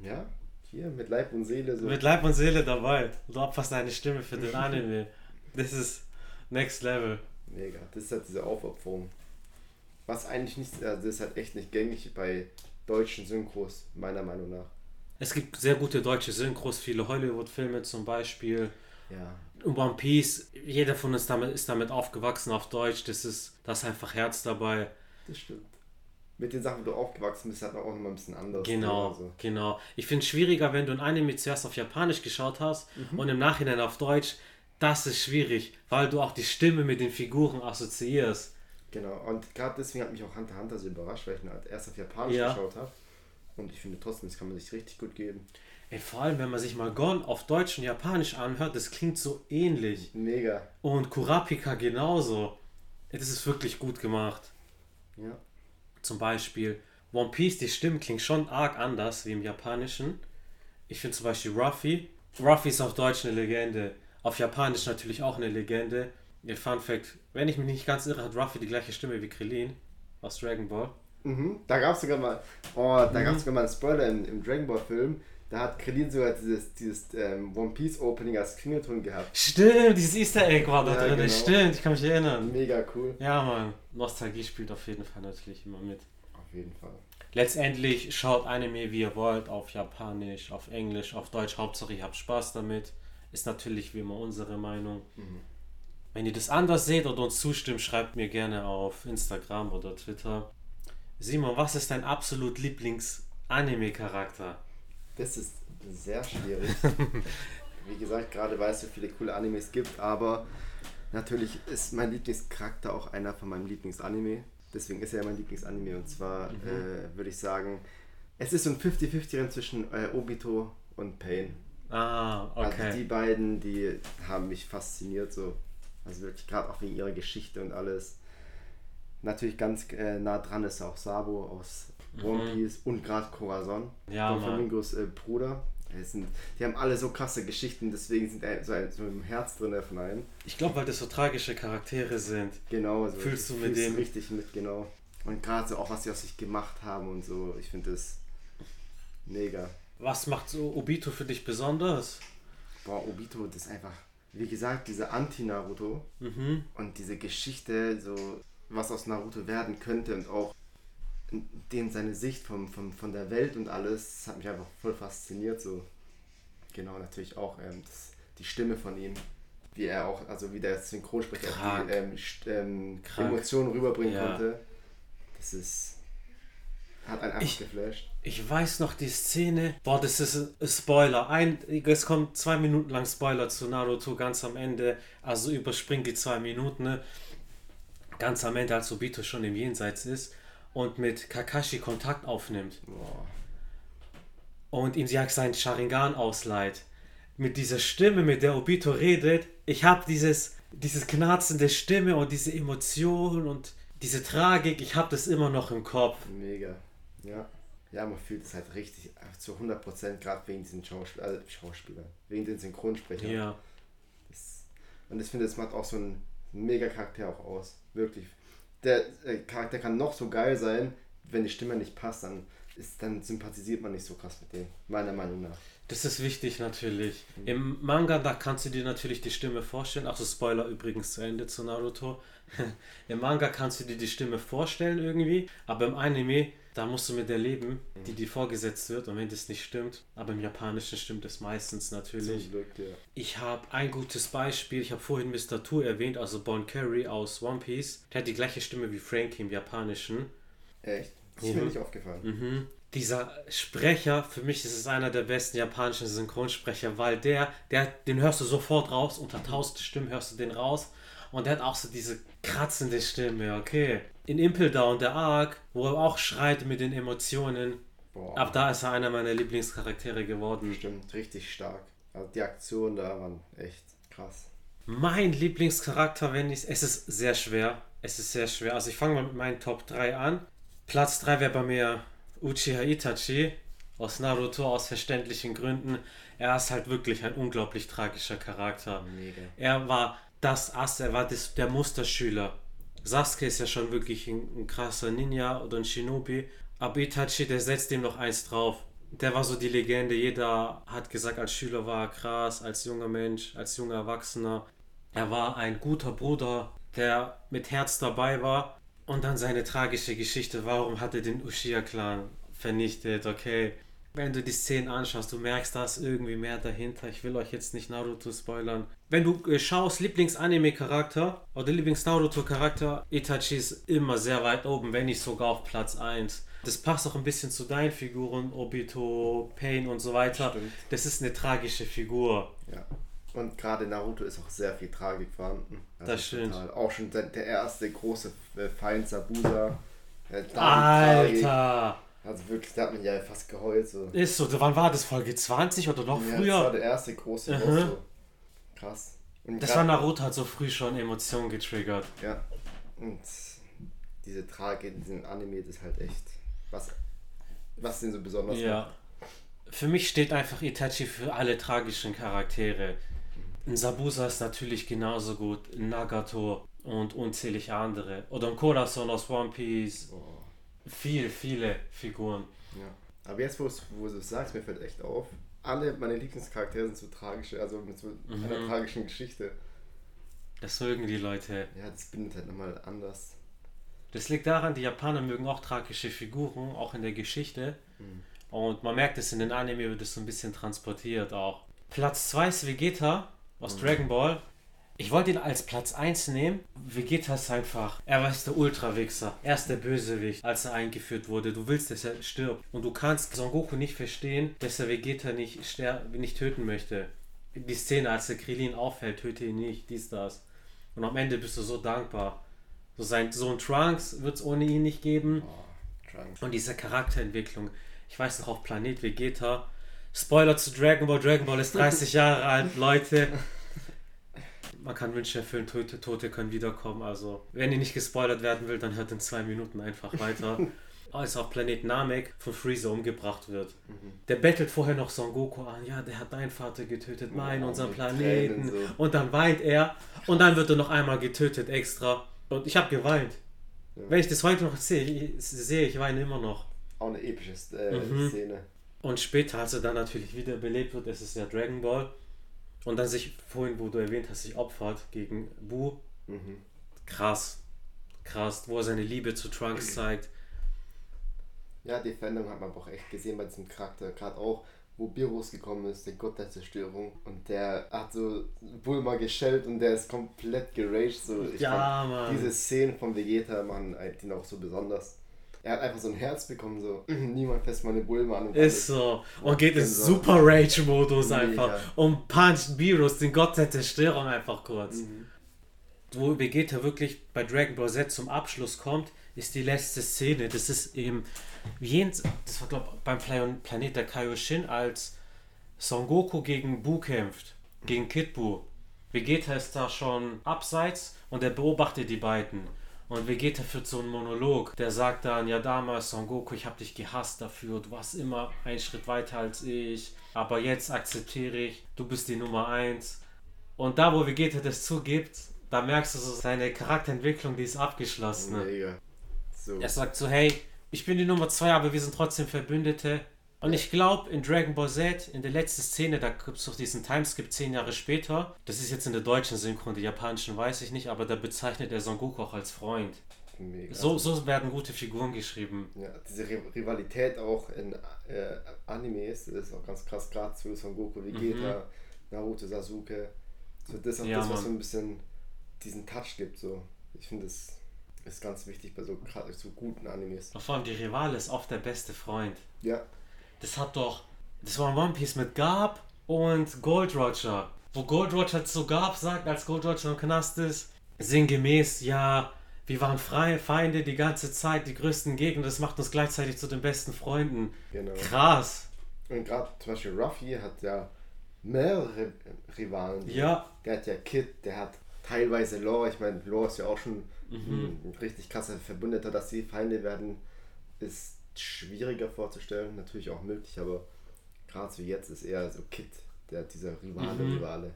Ja, hier mit Leib und Seele. So. Mit Leib und Seele dabei. Du opferst deine Stimme für den Anime. das ist next level. Mega. Das ist halt diese Aufopferung. Was eigentlich nicht, also das ist halt echt nicht gängig bei deutschen Synchros, meiner Meinung nach. Es gibt sehr gute deutsche Synchros, viele Hollywood-Filme zum Beispiel. Ja. Und One Piece, jeder von uns damit, ist damit aufgewachsen auf Deutsch. Das ist, das ist einfach Herz dabei. Das stimmt. Mit den Sachen, wo du aufgewachsen bist, hat man auch noch mal ein bisschen anders. Genau, so. genau. Ich finde es schwieriger, wenn du ein Anime zuerst auf Japanisch geschaut hast mhm. und im Nachhinein auf Deutsch. Das ist schwierig, weil du auch die Stimme mit den Figuren assoziierst. Genau, und gerade deswegen hat mich auch Hunter Hunter so überrascht, weil ich ihn erst auf Japanisch ja. geschaut habe. Und ich finde trotzdem, das kann man sich richtig gut geben. Ey, vor allem, wenn man sich mal Gon auf Deutsch und Japanisch anhört, das klingt so ähnlich. Mega. Und Kurapika genauso. Das ist wirklich gut gemacht. Ja. Zum Beispiel One Piece, die Stimmen klingen schon arg anders wie im Japanischen. Ich finde zum Beispiel Ruffy. Ruffy ist auf Deutsch eine Legende. Auf Japanisch natürlich auch eine Legende. Der Fun Fact, wenn ich mich nicht ganz irre, hat Ruffy die gleiche Stimme wie Krillin aus Dragon Ball. Mhm. Da gab es sogar mal, oh, da mhm. gab sogar mal einen Spoiler im, im Dragon Ball Film. Da hat Krillin sogar dieses, dieses ähm, One Piece Opening als Klingelton gehabt. Stimmt, dieses Easter Egg war da ja, drin. Genau. Stimmt, ich kann mich erinnern. Mega cool. Ja, Mann. Nostalgie spielt auf jeden Fall natürlich immer mit. Auf jeden Fall. Letztendlich schaut Anime wie ihr wollt, auf Japanisch, auf Englisch, auf Deutsch. Hauptsache ihr habt Spaß damit. Ist natürlich wie immer unsere Meinung. Mhm. Wenn ihr das anders seht oder uns zustimmt, schreibt mir gerne auf Instagram oder Twitter. Simon, was ist dein absolut Lieblings-Anime-Charakter? Das ist sehr schwierig. Wie gesagt, gerade weil es so viele coole Animes gibt, aber natürlich ist mein Lieblingscharakter auch einer von meinem Lieblingsanime. Deswegen ist er mein Lieblingsanime und zwar mhm. äh, würde ich sagen, es ist so ein 50-50 zwischen äh, Obito und Pain. Ah, okay. Also die beiden, die haben mich fasziniert so. Also wirklich gerade auch wegen ihrer Geschichte und alles. Natürlich ganz äh, nah dran ist auch Sabo aus One mhm. Piece und gerade Corazon, ja, Flamingos äh, Bruder. Sind, die haben alle so krasse Geschichten, deswegen sind so, ein, so im Herz drin von einem. Ich glaube, weil das so tragische Charaktere sind. Genau, also fühlst du mit denen richtig mit, genau. Und gerade so auch, was sie aus sich gemacht haben und so, ich finde das mega. Was macht so Obito für dich besonders? Boah, Obito, das ist einfach, wie gesagt, diese Anti-Naruto mhm. und diese Geschichte, so was aus Naruto werden könnte und auch den seine Sicht vom, vom, von der Welt und alles, das hat mich einfach voll fasziniert. So. Genau, natürlich auch ähm, das, die Stimme von ihm. wie er auch, also wie der Synchronsprecher die ähm, ähm. Emotionen rüberbringen Ja. konnte. Das ist. Hat einen einfach Ich- geflasht. Ich weiß noch die Szene. Boah, das ist ein Spoiler. Ein, es kommt zwei Minuten lang Spoiler zu Naruto ganz am Ende. Also überspringt die zwei Minuten. Ne? Ganz am Ende, als Obito schon im Jenseits ist und mit Kakashi Kontakt aufnimmt Boah. und ihm sagt seinen Sharingan ausleiht. Mit dieser Stimme, mit der Obito redet, ich habe dieses, dieses knarzende Stimme und diese Emotion und diese Tragik, ich habe das immer noch im Kopf. Mega. Ja. Ja, man fühlt es halt richtig zu 100% gerade wegen diesen Schauspiel äh, Schauspielern, wegen den Synchronsprechern. Ja. Das, und ich finde, das macht auch so einen mega Charakter auch aus. Wirklich. Der äh, Charakter kann noch so geil sein, wenn die Stimme nicht passt, dann, ist, dann sympathisiert man nicht so krass mit dem. Meiner Meinung nach. Das ist wichtig natürlich. Im Manga, da kannst du dir natürlich die Stimme vorstellen. Ach so, Spoiler übrigens zu Ende zu Naruto. Im Manga kannst du dir die Stimme vorstellen irgendwie, aber im Anime, da musst du mit der leben, die dir vorgesetzt wird. Und wenn das nicht stimmt, aber im Japanischen stimmt es meistens natürlich. Glück, ja. Ich habe ein gutes Beispiel. Ich habe vorhin Mr. Two erwähnt, also Bon Curry aus One Piece. Der hat die gleiche Stimme wie Frankie im Japanischen. Echt? Das ist mir Mhm. nicht aufgefallen. Mhm. Dieser Sprecher, für mich ist es einer der besten japanischen Synchronsprecher, weil der, der, den hörst du sofort raus, unter tausend Stimmen hörst du den raus. Und der hat auch so diese kratzende Stimme, okay. In Impel Down, der Arc, wo er auch schreit mit den Emotionen, Boah. ab da ist er einer meiner Lieblingscharaktere geworden. Stimmt, richtig stark. Also die Aktionen da waren echt krass. Mein Lieblingscharakter, wenn ich es ist sehr schwer. Es ist sehr schwer. Also ich fange mal mit meinen Top 3 an. Platz 3 wäre bei mir Uchiha Itachi aus Naruto aus verständlichen Gründen. Er ist halt wirklich ein unglaublich tragischer Charakter. Mega. Er war das Ass, er war das, der Musterschüler. Sasuke ist ja schon wirklich ein, ein krasser Ninja oder ein Shinobi. Aber Itachi, der setzt ihm noch eins drauf. Der war so die Legende. Jeder hat gesagt, als Schüler war er krass, als junger Mensch, als junger Erwachsener. Er war ein guter Bruder, der mit Herz dabei war. Und dann seine tragische Geschichte. Warum hat er den Uchiha-Clan vernichtet? Okay. Wenn du die Szenen anschaust, du merkst, da ist irgendwie mehr dahinter. Ich will euch jetzt nicht Naruto spoilern. Wenn du äh, schaust, Lieblings-Anime-Charakter oder Lieblings-Naruto-Charakter, Itachi ist immer sehr weit oben, wenn nicht sogar auf Platz 1. Das passt auch ein bisschen zu deinen Figuren, Obito, Pain und so weiter. Stimmt. Das ist eine tragische Figur. Ja. Und gerade Naruto ist auch sehr viel Tragik vorhanden. Also Das stimmt. total. Auch schon der, der erste große äh, Feind Sabusa. Äh, die Tragik. Also wirklich, da hat man ja fast geheult. So. Ist so, wann war das? Folge 20 oder noch Ja, das war früher? der erste große Mhm. Boss. So. Krass. Und Das war Naruto hat so früh schon Emotionen getriggert. Ja. Und diese Tragik in diesem Anime, das ist halt echt. Was, was den so besonders Ja. Für mich steht einfach Itachi für alle tragischen Charaktere. Ein Sabusa ist natürlich genauso gut, ein Nagato und unzählig andere. Oder ein Corazon aus One Piece. Boah. Viel, viele Figuren. Ja. Aber jetzt, wo du es sagst, mir fällt echt auf, alle meine Lieblingscharaktere sind so tragische, also mit so Mhm. einer tragischen Geschichte. Das mögen die Leute. Ja, das bindet halt nochmal anders. Das liegt daran, die Japaner mögen auch tragische Figuren, auch in der Geschichte. Mhm. Und man merkt es in den Anime, wird es so ein bisschen transportiert auch. Platz 2 ist Vegeta aus Dragon Ball. Ich wollte ihn als Platz 1 nehmen. Vegeta ist einfach, er war der Ultra-Wichser. Er ist der Bösewicht, als er eingeführt wurde. Du willst, dass er stirbt. Und du kannst Son Goku nicht verstehen, dass er Vegeta nicht, nicht töten möchte. Die Szene, als der Krillin auffällt, töte ihn nicht, dies, das. Und am Ende bist du so dankbar. So sein Sohn Trunks wird es ohne ihn nicht geben. Oh. Und diese Charakterentwicklung. Ich weiß noch auf Planet Vegeta. Spoiler zu Dragon Ball. Dragon Ball ist 30 Jahre alt, Leute. Man kann Wünsche erfüllen, Tote, Tote können wiederkommen. Also, wenn ihr nicht gespoilert werden will, dann hört in zwei Minuten einfach weiter. Als auf Planet Namek von Freezer umgebracht wird. Der bettelt vorher noch Son Goku an. Ja, der hat deinen Vater getötet, mein, unseren mit Planeten. So. Und dann weint er. Und dann wird er noch einmal getötet extra. Und ich habe geweint. Ja. Wenn ich das heute noch sehe, ich, sehe ich weine immer noch. Auch eine epische äh, Mhm. Szene. Und später, als er dann natürlich wiederbelebt wird, es ist ja Dragon Ball. Und dann sich, vorhin, wo du erwähnt hast, sich opfert gegen Bu. Mhm. Krass. Krass, wo er seine Liebe zu Trunks zeigt. Ja, die Veränderung hat man aber auch echt gesehen bei diesem Charakter. Gerade auch, wo Virus gekommen ist, der Gott der Zerstörung. Und der hat so Bulma geschellt und der ist komplett geraged. So. Ich Ja, Mann. Diese Szenen von Vegeta machen den auch so besonders. Er hat einfach so ein Herz bekommen, so niemand fässt meine Bulma an. Und Ist so. Und geht in. Super Rage-Modus einfach. Und puncht Virus, den Gott der Zerstörung einfach kurz. Mhm. Wo Vegeta wirklich bei Dragon Ball Z zum Abschluss kommt, ist die letzte Szene. Das ist eben jens, das war glaube beim Plan Planet der Kaioshin, als Son Goku gegen Bu kämpft, gegen Kid Bu. Vegeta ist da schon abseits und er beobachtet die beiden. Und Vegeta führt so einen Monolog, der sagt dann, ja damals Son Goku, ich habe dich gehasst dafür, du warst immer einen Schritt weiter als ich, aber jetzt akzeptiere ich, du bist die Nummer eins. Und da, wo Vegeta das zugibt, da merkst du so seine Charakterentwicklung, die ist abgeschlossen. Mega. So. Er sagt so, hey, ich bin die Nummer zwei, aber wir sind trotzdem Verbündete. Und ich glaube, in Dragon Ball Z, in der letzten Szene, da gibt es doch diesen Timeskip zehn Jahre später. Das ist jetzt in der deutschen Synchron, die japanischen weiß ich nicht, aber da bezeichnet er Son Goku auch als Freund. Mega. So, so werden gute Figuren geschrieben. Ja, diese Ri- Rivalität auch in äh, Animes, das ist auch ganz krass, gerade zu Son Goku, Vegeta, Naruto, Sasuke. So das ist auch Mhm. Ja, das, was Mann. so ein bisschen diesen Touch gibt. So. Ich finde, das ist ganz wichtig bei so, so guten Animes. Und vor allem die Rivale ist oft der beste Freund. Ja, Das hat doch. Das war ein One Piece mit Garb und Gold Roger. Wo Gold Roger zu Garb sagt, als Gold Roger im Knast ist, sinngemäß, ja, wir waren freie Feinde die ganze Zeit, die größten Gegner, das macht uns gleichzeitig zu den besten Freunden. genau. Krass. Und gerade zum Beispiel Ruffy hat ja mehrere Rivalen. Ja, Der hat ja Kid, der hat teilweise Law. Ich meine, Law ist ja auch schon Mhm. ein richtig krasser Verbündeter, dass sie Feinde werden, ist schwieriger vorzustellen. Natürlich auch möglich, aber gerade so jetzt ist eher so Kid, der dieser Rivale, Mhm. Rivale.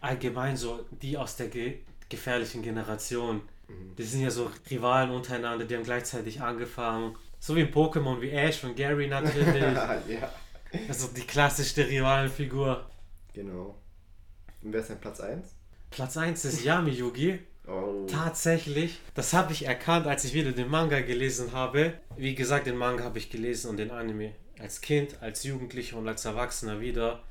allgemein so die aus der ge gefährlichen Generation. Mhm. Die sind ja so Rivalen untereinander, die haben gleichzeitig angefangen. So wie in Pokémon wie Ash und Gary natürlich. ja, also die klassischste Rivalenfigur. genau. Und wer ist denn Platz 1? Platz 1 ist Yami Yugi. Oh, Tatsächlich, das habe ich erkannt, als ich wieder den Manga gelesen habe. Wie gesagt, den Manga habe ich gelesen und den Anime als Kind, als Jugendlicher und als Erwachsener wieder.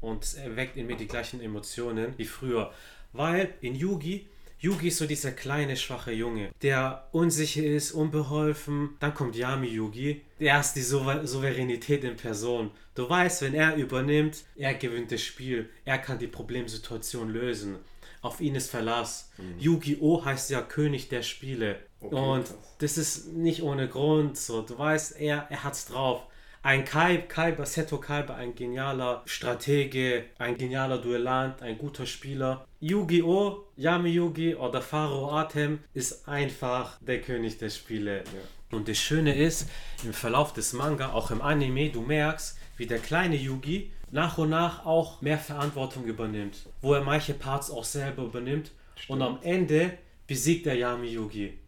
Und es erweckt in mir die gleichen Emotionen wie früher. Weil in Yugi, Yugi ist so dieser kleine, schwache Junge, der unsicher ist, unbeholfen. Dann kommt Yami Yugi. Der ist die Souver Souveränität in Person. Du weißt, wenn er übernimmt, er gewinnt das Spiel. Er kann die Problemsituation lösen. Auf ihn ist Verlass. Yu-Gi-Oh! heißt ja König der Spiele. Okay, Und krass. das ist nicht ohne Grund so. Du weißt, er, er hat's drauf. Ein Kai, Kaiba, Seto Kaiba, ein genialer Stratege, ein genialer Duellant, ein guter Spieler. Yu-Gi-Oh!, Yami Yugi oder Pharaoh Atem ist einfach der König der Spiele. Und das Schöne ist, im Verlauf des Manga, auch im Anime, du merkst, wie der kleine Yugi nach und nach auch mehr Verantwortung übernimmt. Wo er manche Parts auch selber übernimmt. Und am Ende besiegt er Yami Yugi.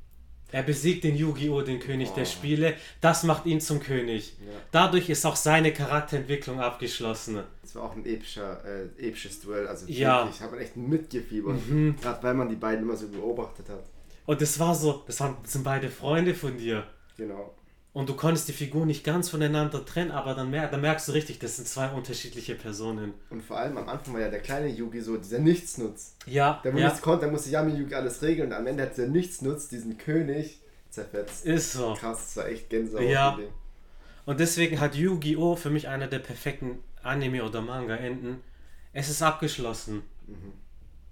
Er besiegt den Yu-Gi-Oh!, den König der Spiele. Das macht ihn zum König. Ja. Dadurch ist auch seine Charakterentwicklung abgeschlossen. Das war auch ein epischer, äh, episches Duell. Also Ja. Mhm. wirklich, ich habe echt mitgefiebert. Gerade weil man die beiden immer so beobachtet hat. Und das war so, das, waren, das sind beide Freunde von dir. Genau. Und du konntest die Figuren nicht ganz voneinander trennen, aber dann, mer dann merkst du richtig, das sind zwei unterschiedliche Personen. Und vor allem am Anfang war ja der kleine Yugi so dieser Nichtsnutz. Ja, Der wo ja konnte, der musste Yami Yugi alles regeln und am Ende hat der Nichtsnutz diesen König zerfetzt. ist so. Krass, das war echt Gänsehaut. Ja. Und deswegen hat Yu-Gi-Oh! für mich einer der perfekten Anime- oder Manga-Enden. Es ist abgeschlossen.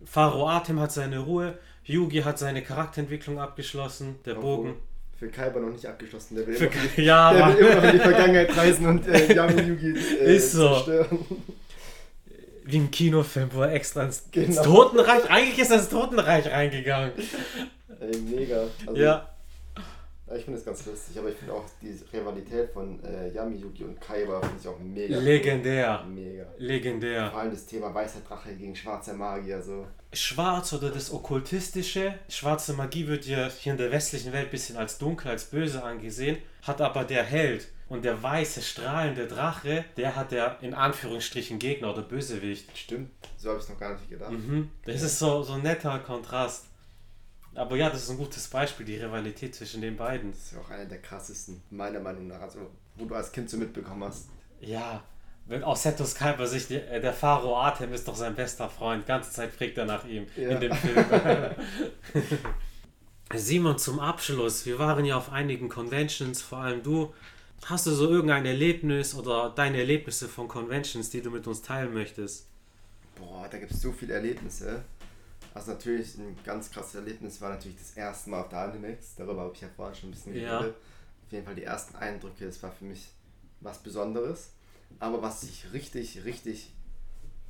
Pharaoh Atem hat seine Ruhe, Yugi hat seine Charakterentwicklung abgeschlossen, der Bogen. Obwohl, Für Kaiba noch nicht abgeschlossen. Der will, Für, immer, noch in ja, die, der will immer noch in die Vergangenheit reisen und äh, Yami Yugi äh, Ist so. zerstören. wie im Kinofilm, wo er extra ins, ins Genau. Totenreich, eigentlich ist er ins Totenreich reingegangen. Ey, mega. Also, Ja, Ich finde es ganz lustig, aber ich finde auch die Rivalität von äh, Yami Yugi und Kaiba finde ich auch mega. legendär. Mega. Legendär. Vor allem das Thema weißer Drache gegen schwarzer Magier, so. Schwarz oder das Okkultistische. Schwarze Magie wird ja hier in der westlichen Welt ein bisschen als dunkel, als böse angesehen. Hat aber der Held und der weiße, strahlende Drache, der hat der in Anführungsstrichen Gegner oder Bösewicht. Stimmt, so habe ich es noch gar nicht gedacht. Mhm. Das ist so, so ein netter Kontrast. Aber ja, das ist ein gutes Beispiel, die Rivalität zwischen den beiden. Das ist ja auch einer der krassesten, meiner Meinung nach, also wo du als Kind so mitbekommen hast. Ja, Wenn aus Setos Kalber sich der, der Pharao Artem ist doch sein bester Freund. Ganze Zeit fragt er nach ihm ja. in dem Film. Simon, zum Abschluss. Wir waren ja auf einigen Conventions, vor allem du. Hast du so irgendein Erlebnis oder deine Erlebnisse von Conventions, die du mit uns teilen möchtest? Boah, da gibt es so viele Erlebnisse. Also natürlich ein ganz krasses Erlebnis war natürlich das erste Mal auf der Animex. Darüber habe ich ja vorhin schon ein bisschen geredet. Ja. Auf jeden Fall die ersten Eindrücke, das war für mich was Besonderes. Aber was sich richtig, richtig,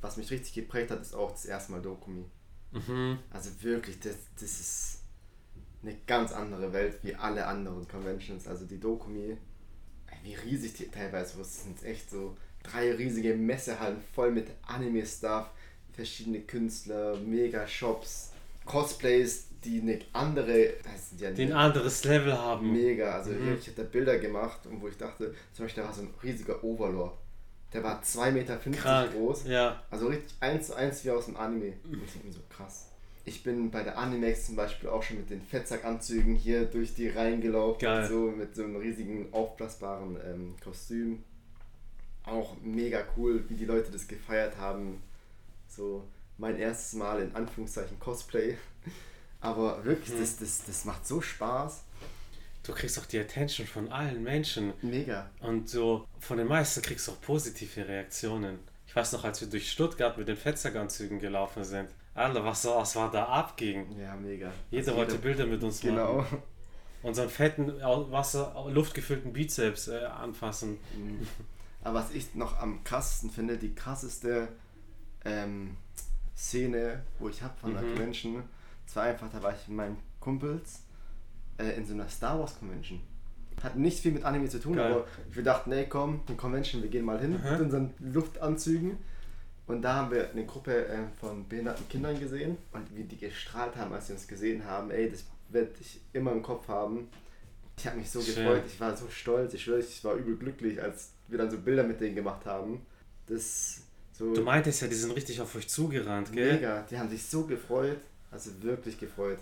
was mich richtig geprägt hat, ist auch das erste Mal Dokumi. Mhm. Also wirklich, das, das ist eine ganz andere Welt wie alle anderen Conventions. Also die Dokumi, wie riesig die teilweise sind, echt so drei riesige Messehallen voll mit Anime-Stuff, verschiedene Künstler, Mega-Shops, Cosplays, die eine andere, ja die ein anderes Level haben. Mega, also mhm. ich habe da Bilder gemacht und wo ich dachte, zum Beispiel da war so ein riesiger Overlord. Der war 2,50 Meter Krank. groß. Ja. Also richtig eins zu eins wie aus dem Anime. Mhm. Das ist irgendwie so krass. Ich bin bei der Animex zum Beispiel auch schon mit den Fettsackanzügen hier durch die Reihen gelaufen. Geil. So, mit so einem riesigen aufblasbaren ähm, Kostüm. Auch mega cool, wie die Leute das gefeiert haben. So mein erstes Mal in Anführungszeichen Cosplay. Aber wirklich, hm. das, das, das macht so Spaß. Du kriegst auch die Attention von allen Menschen. Mega. Und so von den meisten kriegst du auch positive Reaktionen. Ich weiß noch, als wir durch Stuttgart mit den Fetzaganzügen gelaufen sind. Alter, was, was war da abging. Ja, mega. Jeder also wollte Bilder mit uns genau. machen. Genau. Unseren fetten, Wasser, luftgefüllten Bizeps äh, anfassen. Mhm. Aber was ich noch am krassesten finde, die krasseste ähm, Szene, wo ich habe von mhm. der Convention, das war einfach, da war ich mit meinen Kumpels äh, in so einer Star Wars Convention. Hat nicht viel mit Anime zu tun, Geil. aber wir dachten, nee, komm, eine Convention, wir gehen mal hin mhm. mit unseren Luftanzügen. Und da haben wir eine Gruppe äh, von behinderten Kindern gesehen und wie die gestrahlt haben, als sie uns gesehen haben. Ey, das werde ich immer im Kopf haben. Ich habe mich so Schön. gefreut, ich war so stolz, ich schwöre, ich war übel glücklich, als wir dann so Bilder mit denen gemacht haben. Das so. Du meintest ja, die sind richtig auf euch zugerannt, gell? Mega, die haben sich so gefreut, also wirklich gefreut.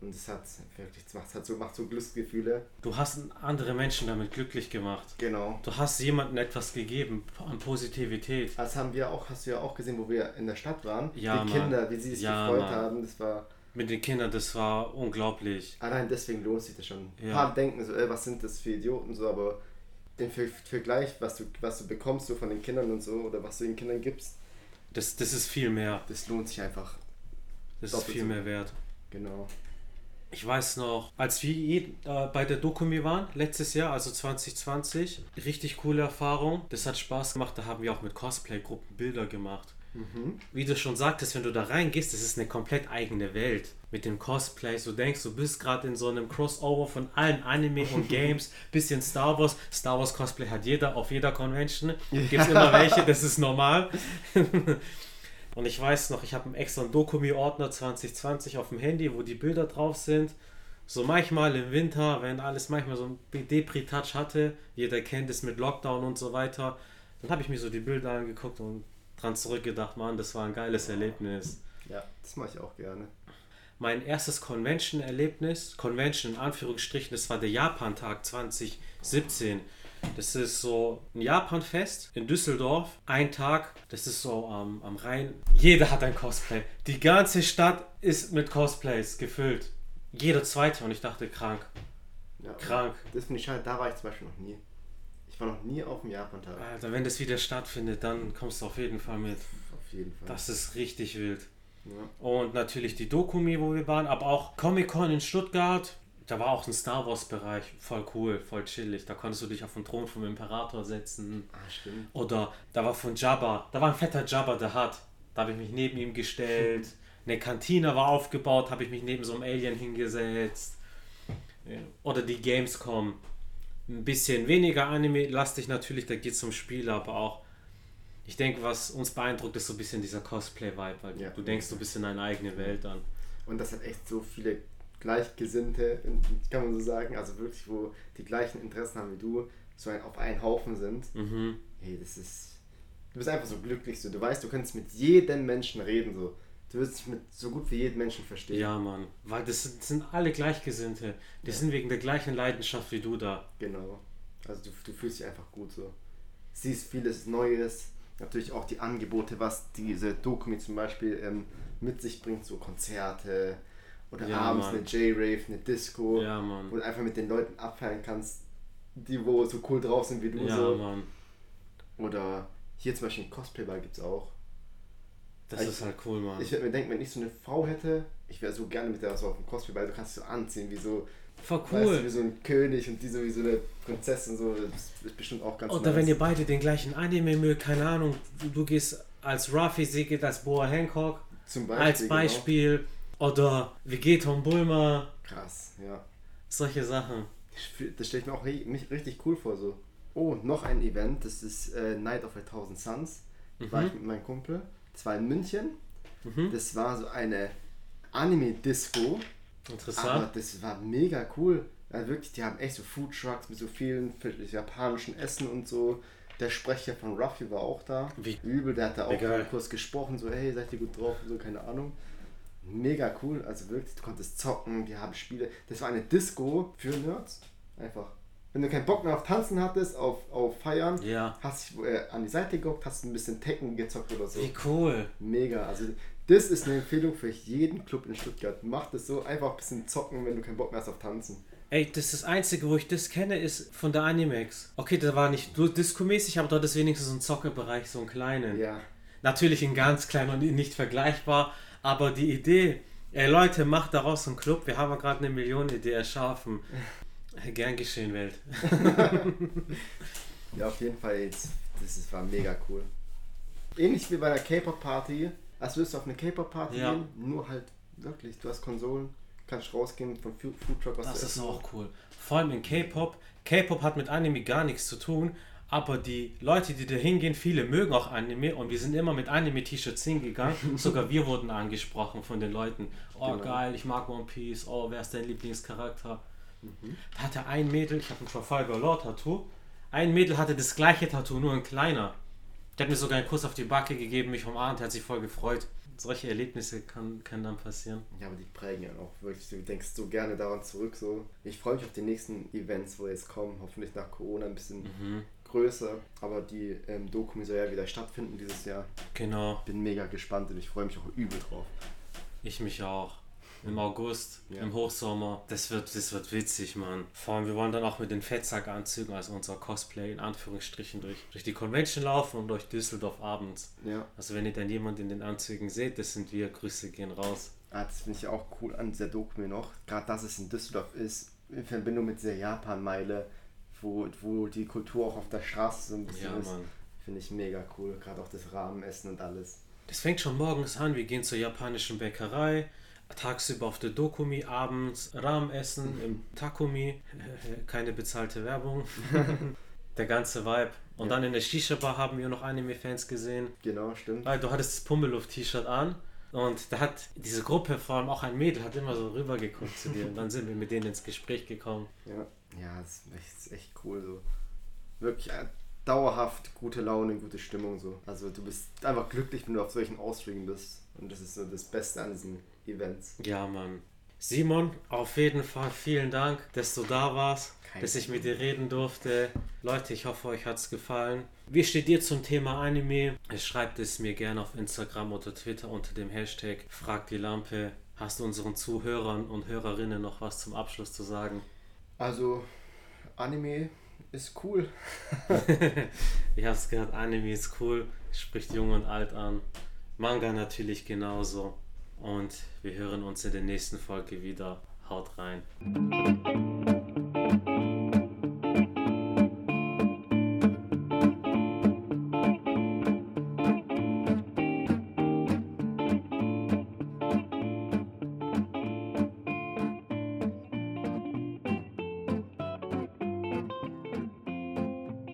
Und es hat wirklich, es macht, hat so, macht so Glücksgefühle. Du hast andere Menschen damit glücklich gemacht. Genau. Du hast jemandem etwas gegeben an Positivität. Das haben wir auch, hast du ja auch gesehen, wo wir in der Stadt waren. Ja, Die Mann. Kinder, wie sie sich ja, gefreut Mann. haben, das war. Mit den Kindern, das war unglaublich. Allein deswegen lohnt sich das schon. Ja. Ein paar denken so, ey, was sind das für Idioten so, aber den Vergleich, was du, was du bekommst so von den Kindern und so, oder was du den Kindern gibst, das, das ist viel mehr. Das lohnt sich einfach. Das ist viel so. mehr wert. Genau. Ich weiß noch, als wir äh, bei der Dokumi waren, letztes Jahr, also 2020, richtig coole Erfahrung. Das hat Spaß gemacht. Da haben wir auch mit Cosplay-Gruppen Bilder gemacht. Mhm. Wie du schon sagtest, wenn du da reingehst, das ist eine komplett eigene Welt. Mit dem Cosplay, du denkst, du bist gerade in so einem Crossover von allen Anime und Games, bisschen Star Wars. Star Wars Cosplay hat jeder auf jeder Convention. Gibt es immer welche, das ist normal. und ich weiß noch, ich habe einen extra Dokumi-Ordner 2020 auf dem Handy, wo die Bilder drauf sind. So manchmal im Winter, wenn alles manchmal so ein Depri-Touch hatte, jeder kennt es mit Lockdown und so weiter, dann habe ich mir so die Bilder angeguckt und dran zurückgedacht, Mann, das war ein geiles Erlebnis. Ja, das mache ich auch gerne. Mein erstes Convention-Erlebnis, Convention in Anführungsstrichen, das war der Japan-Tag 2017. Das ist so ein Japan-Fest in Düsseldorf. Ein Tag, das ist so ähm, am Rhein. Jeder hat ein Cosplay. Die ganze Stadt ist mit Cosplays gefüllt. Jeder zweite und ich dachte, krank. Ja, krank. Das finde ich halt, da war ich zum Beispiel noch nie. Ich war noch nie auf dem Japan-Tag. Alter, wenn das wieder stattfindet, dann kommst du auf jeden Fall mit. Auf jeden Fall. Das ist richtig wild. Ja. Und natürlich die Dokumi, wo wir waren, aber auch Comic-Con in Stuttgart. Da war auch ein Star Wars-Bereich, voll cool, voll chillig. Da konntest du dich auf den Thron vom Imperator setzen. Ah, stimmt. Oder da war von Jabba, da war ein fetter Jabba, der hat. Da habe ich mich neben ihm gestellt. Eine Kantine war aufgebaut, habe ich mich neben so einem Alien hingesetzt. Oder die Gamescom ein bisschen weniger Anime-lastig natürlich, da geht es um Spiele, aber auch, ich denke, was uns beeindruckt, ist so ein bisschen dieser Cosplay-Vibe, weil ja. du denkst, du bist in eine eigene Welt an. Und das hat echt so viele Gleichgesinnte, kann man so sagen, also wirklich, wo die gleichen Interessen haben wie du, so ein, auf einen Haufen sind. Mhm. Hey, das ist. Du bist einfach so glücklich, so. Du weißt, du kannst mit jedem Menschen reden, so. Du wirst dich mit so gut wie jedem Menschen verstehen. Ja, Mann. Weil das sind, das sind alle Gleichgesinnte. Die ja. sind wegen der gleichen Leidenschaft wie du da. Genau. Also du, du fühlst dich einfach gut so. siehst vieles Neues. Natürlich auch die Angebote, was diese Dokumi zum Beispiel ähm, mit sich bringt, so Konzerte oder Ja, abends Mann. eine J-Rave, eine Disco, Ja, Mann. wo du einfach mit den Leuten abfeiern kannst, die wo so cool drauf sind wie du Ja, so. Mann. Oder hier zum Beispiel einen Cosplay-Ball gibt es auch. Das Ich- ist halt cool, Mann. Ich würde mir denken, wenn ich so eine Frau hätte, ich wäre so gerne mit der so auf dem Cosplay, weil du kannst dich so anziehen, wie so, Voll weißt du, cool. wie so ein König und die so wie so eine Prinzessin, so, das ist bestimmt auch ganz Oder nice. wenn ihr beide den gleichen Anime mögt, keine Ahnung, du, gehst als Ruffy, sie geht als Boa Hancock, Zum als genau. Beispiel. Oder Vegeton Bulma, Krass, ja. solche Sachen. Das stelle ich mir auch mich richtig cool vor, so. Oh, noch ein Event, das ist äh, Night of a Thousand Suns. Da war Mhm. ich mit meinem Kumpel. Das war in München. Mhm. Das war so eine Anime-Disco. Aber Interessant. das war mega cool. Also wirklich, die haben echt so Food Trucks mit so vielen japanischen Essen und so. Der Sprecher von Ruffy war auch da. Wie- Übel, der hat da auch geil. kurz gesprochen, so, hey, seid ihr gut drauf und so, keine Ahnung. Mega cool, also wirklich, du konntest zocken, die haben Spiele. Das war eine Disco für Nerds. Einfach. Wenn du keinen Bock mehr auf Tanzen hattest, auf, auf Feiern, Ja. hast dich äh, an die Seite geguckt, hast ein bisschen Tekken gezockt oder so. Wie cool. Mega, also das ist eine Empfehlung für jeden Club in Stuttgart. Mach das so, einfach ein bisschen zocken, wenn du keinen Bock mehr hast auf Tanzen. Ey, das ist das Einzige, wo ich das kenne, ist von der Animex. Okay, da war nicht Disco-mäßig, aber dort ist wenigstens so ein Zockerbereich, so einen kleinen. Ja, Natürlich ein ganz klein und nicht vergleichbar, aber die Idee, ey Leute, macht daraus einen Club, wir haben ja gerade eine Million-Idee erschaffen. Gern geschehen, Welt. ja auf jeden Fall, jetzt, das ist, war mega cool. Ähnlich wie bei der K-Pop-Party, als würdest du auf eine K-Pop-Party Ja. gehen, nur halt wirklich, du hast Konsolen, kannst rausgehen von Fu- Food Truck, was Das du ist essen auch cool. Vor allem in K-Pop. K-Pop hat mit Anime gar nichts zu tun, aber die Leute, die da hingehen, viele mögen auch Anime und wir sind immer mit Anime-T-Shirts hingegangen. Sogar wir wurden angesprochen von den Leuten. Oh Genau. geil, ich mag One Piece. Oh, wer ist dein Lieblingscharakter? Da hatte ein Mädel, ich habe ein Trafalgar Law Tattoo. Ein Mädel hatte das gleiche Tattoo, nur ein kleiner. Der hat mir sogar einen Kuss auf die Backe gegeben, mich umarmt, hat sich voll gefreut. Solche Erlebnisse kann, können dann passieren. Ja, aber die prägen ja auch wirklich. Du denkst so gerne daran zurück. So. Ich freue mich auf die nächsten Events, wo jetzt kommen. Hoffentlich nach Corona ein bisschen Mhm. größer. Aber die ähm, Dokumi soll ja wieder stattfinden dieses Jahr. Genau. Bin mega gespannt und ich freue mich auch übel drauf. Ich mich auch. Im August, Ja. im Hochsommer. Das wird, das wird witzig, Mann. Vor allem, wir wollen dann auch mit den Fettsackanzügen, also unser Cosplay in Anführungsstrichen, durch, durch die Convention laufen und durch Düsseldorf abends. Ja, Also wenn ihr dann jemand in den Anzügen seht, das sind wir. Grüße gehen raus. ah, das finde ich auch cool an dieser Dokumi noch. Gerade dass es in Düsseldorf ist, in Verbindung mit dieser Japan-Meile, wo, wo die Kultur auch auf der Straße so ein bisschen Ja, ist. Mann. Finde ich mega cool. Gerade auch das Rahmenessen und alles. Das fängt schon morgens an. Wir gehen zur japanischen Bäckerei. Tagsüber auf der Dokumi, abends Rahmenessen im Takumi. Keine bezahlte Werbung. der ganze Vibe. Und dann in der Shisha-Bar haben wir noch Anime-Fans gesehen. Genau, stimmt. Weil du hattest das Pummeluft-T-Shirt an und da hat diese Gruppe, vor allem auch ein Mädel, hat immer so rüber geguckt zu dir und dann sind wir mit denen ins Gespräch gekommen. Ja, ja, das ist echt, das ist echt cool so. Wirklich äh, dauerhaft gute Laune, gute Stimmung so. Also du bist einfach glücklich, wenn du auf solchen Ausflügen bist. Und das ist so das Beste an diesen Events. Ja, Mann. Simon, auf jeden Fall vielen Dank, dass du da warst, Kein dass ich mit dir reden durfte. Leute, ich hoffe, euch hat es gefallen. Wie steht ihr zum Thema Anime? Schreibt es mir gerne auf Instagram oder Twitter unter dem Hashtag Frag die Lampe. Hast du unseren Zuhörern und Hörerinnen noch was zum Abschluss zu sagen? Also, Anime ist cool. Ich hab's gehört, Anime ist cool, spricht jung und alt an. Manga natürlich genauso. Und wir hören uns in der nächsten Folge wieder. Haut rein.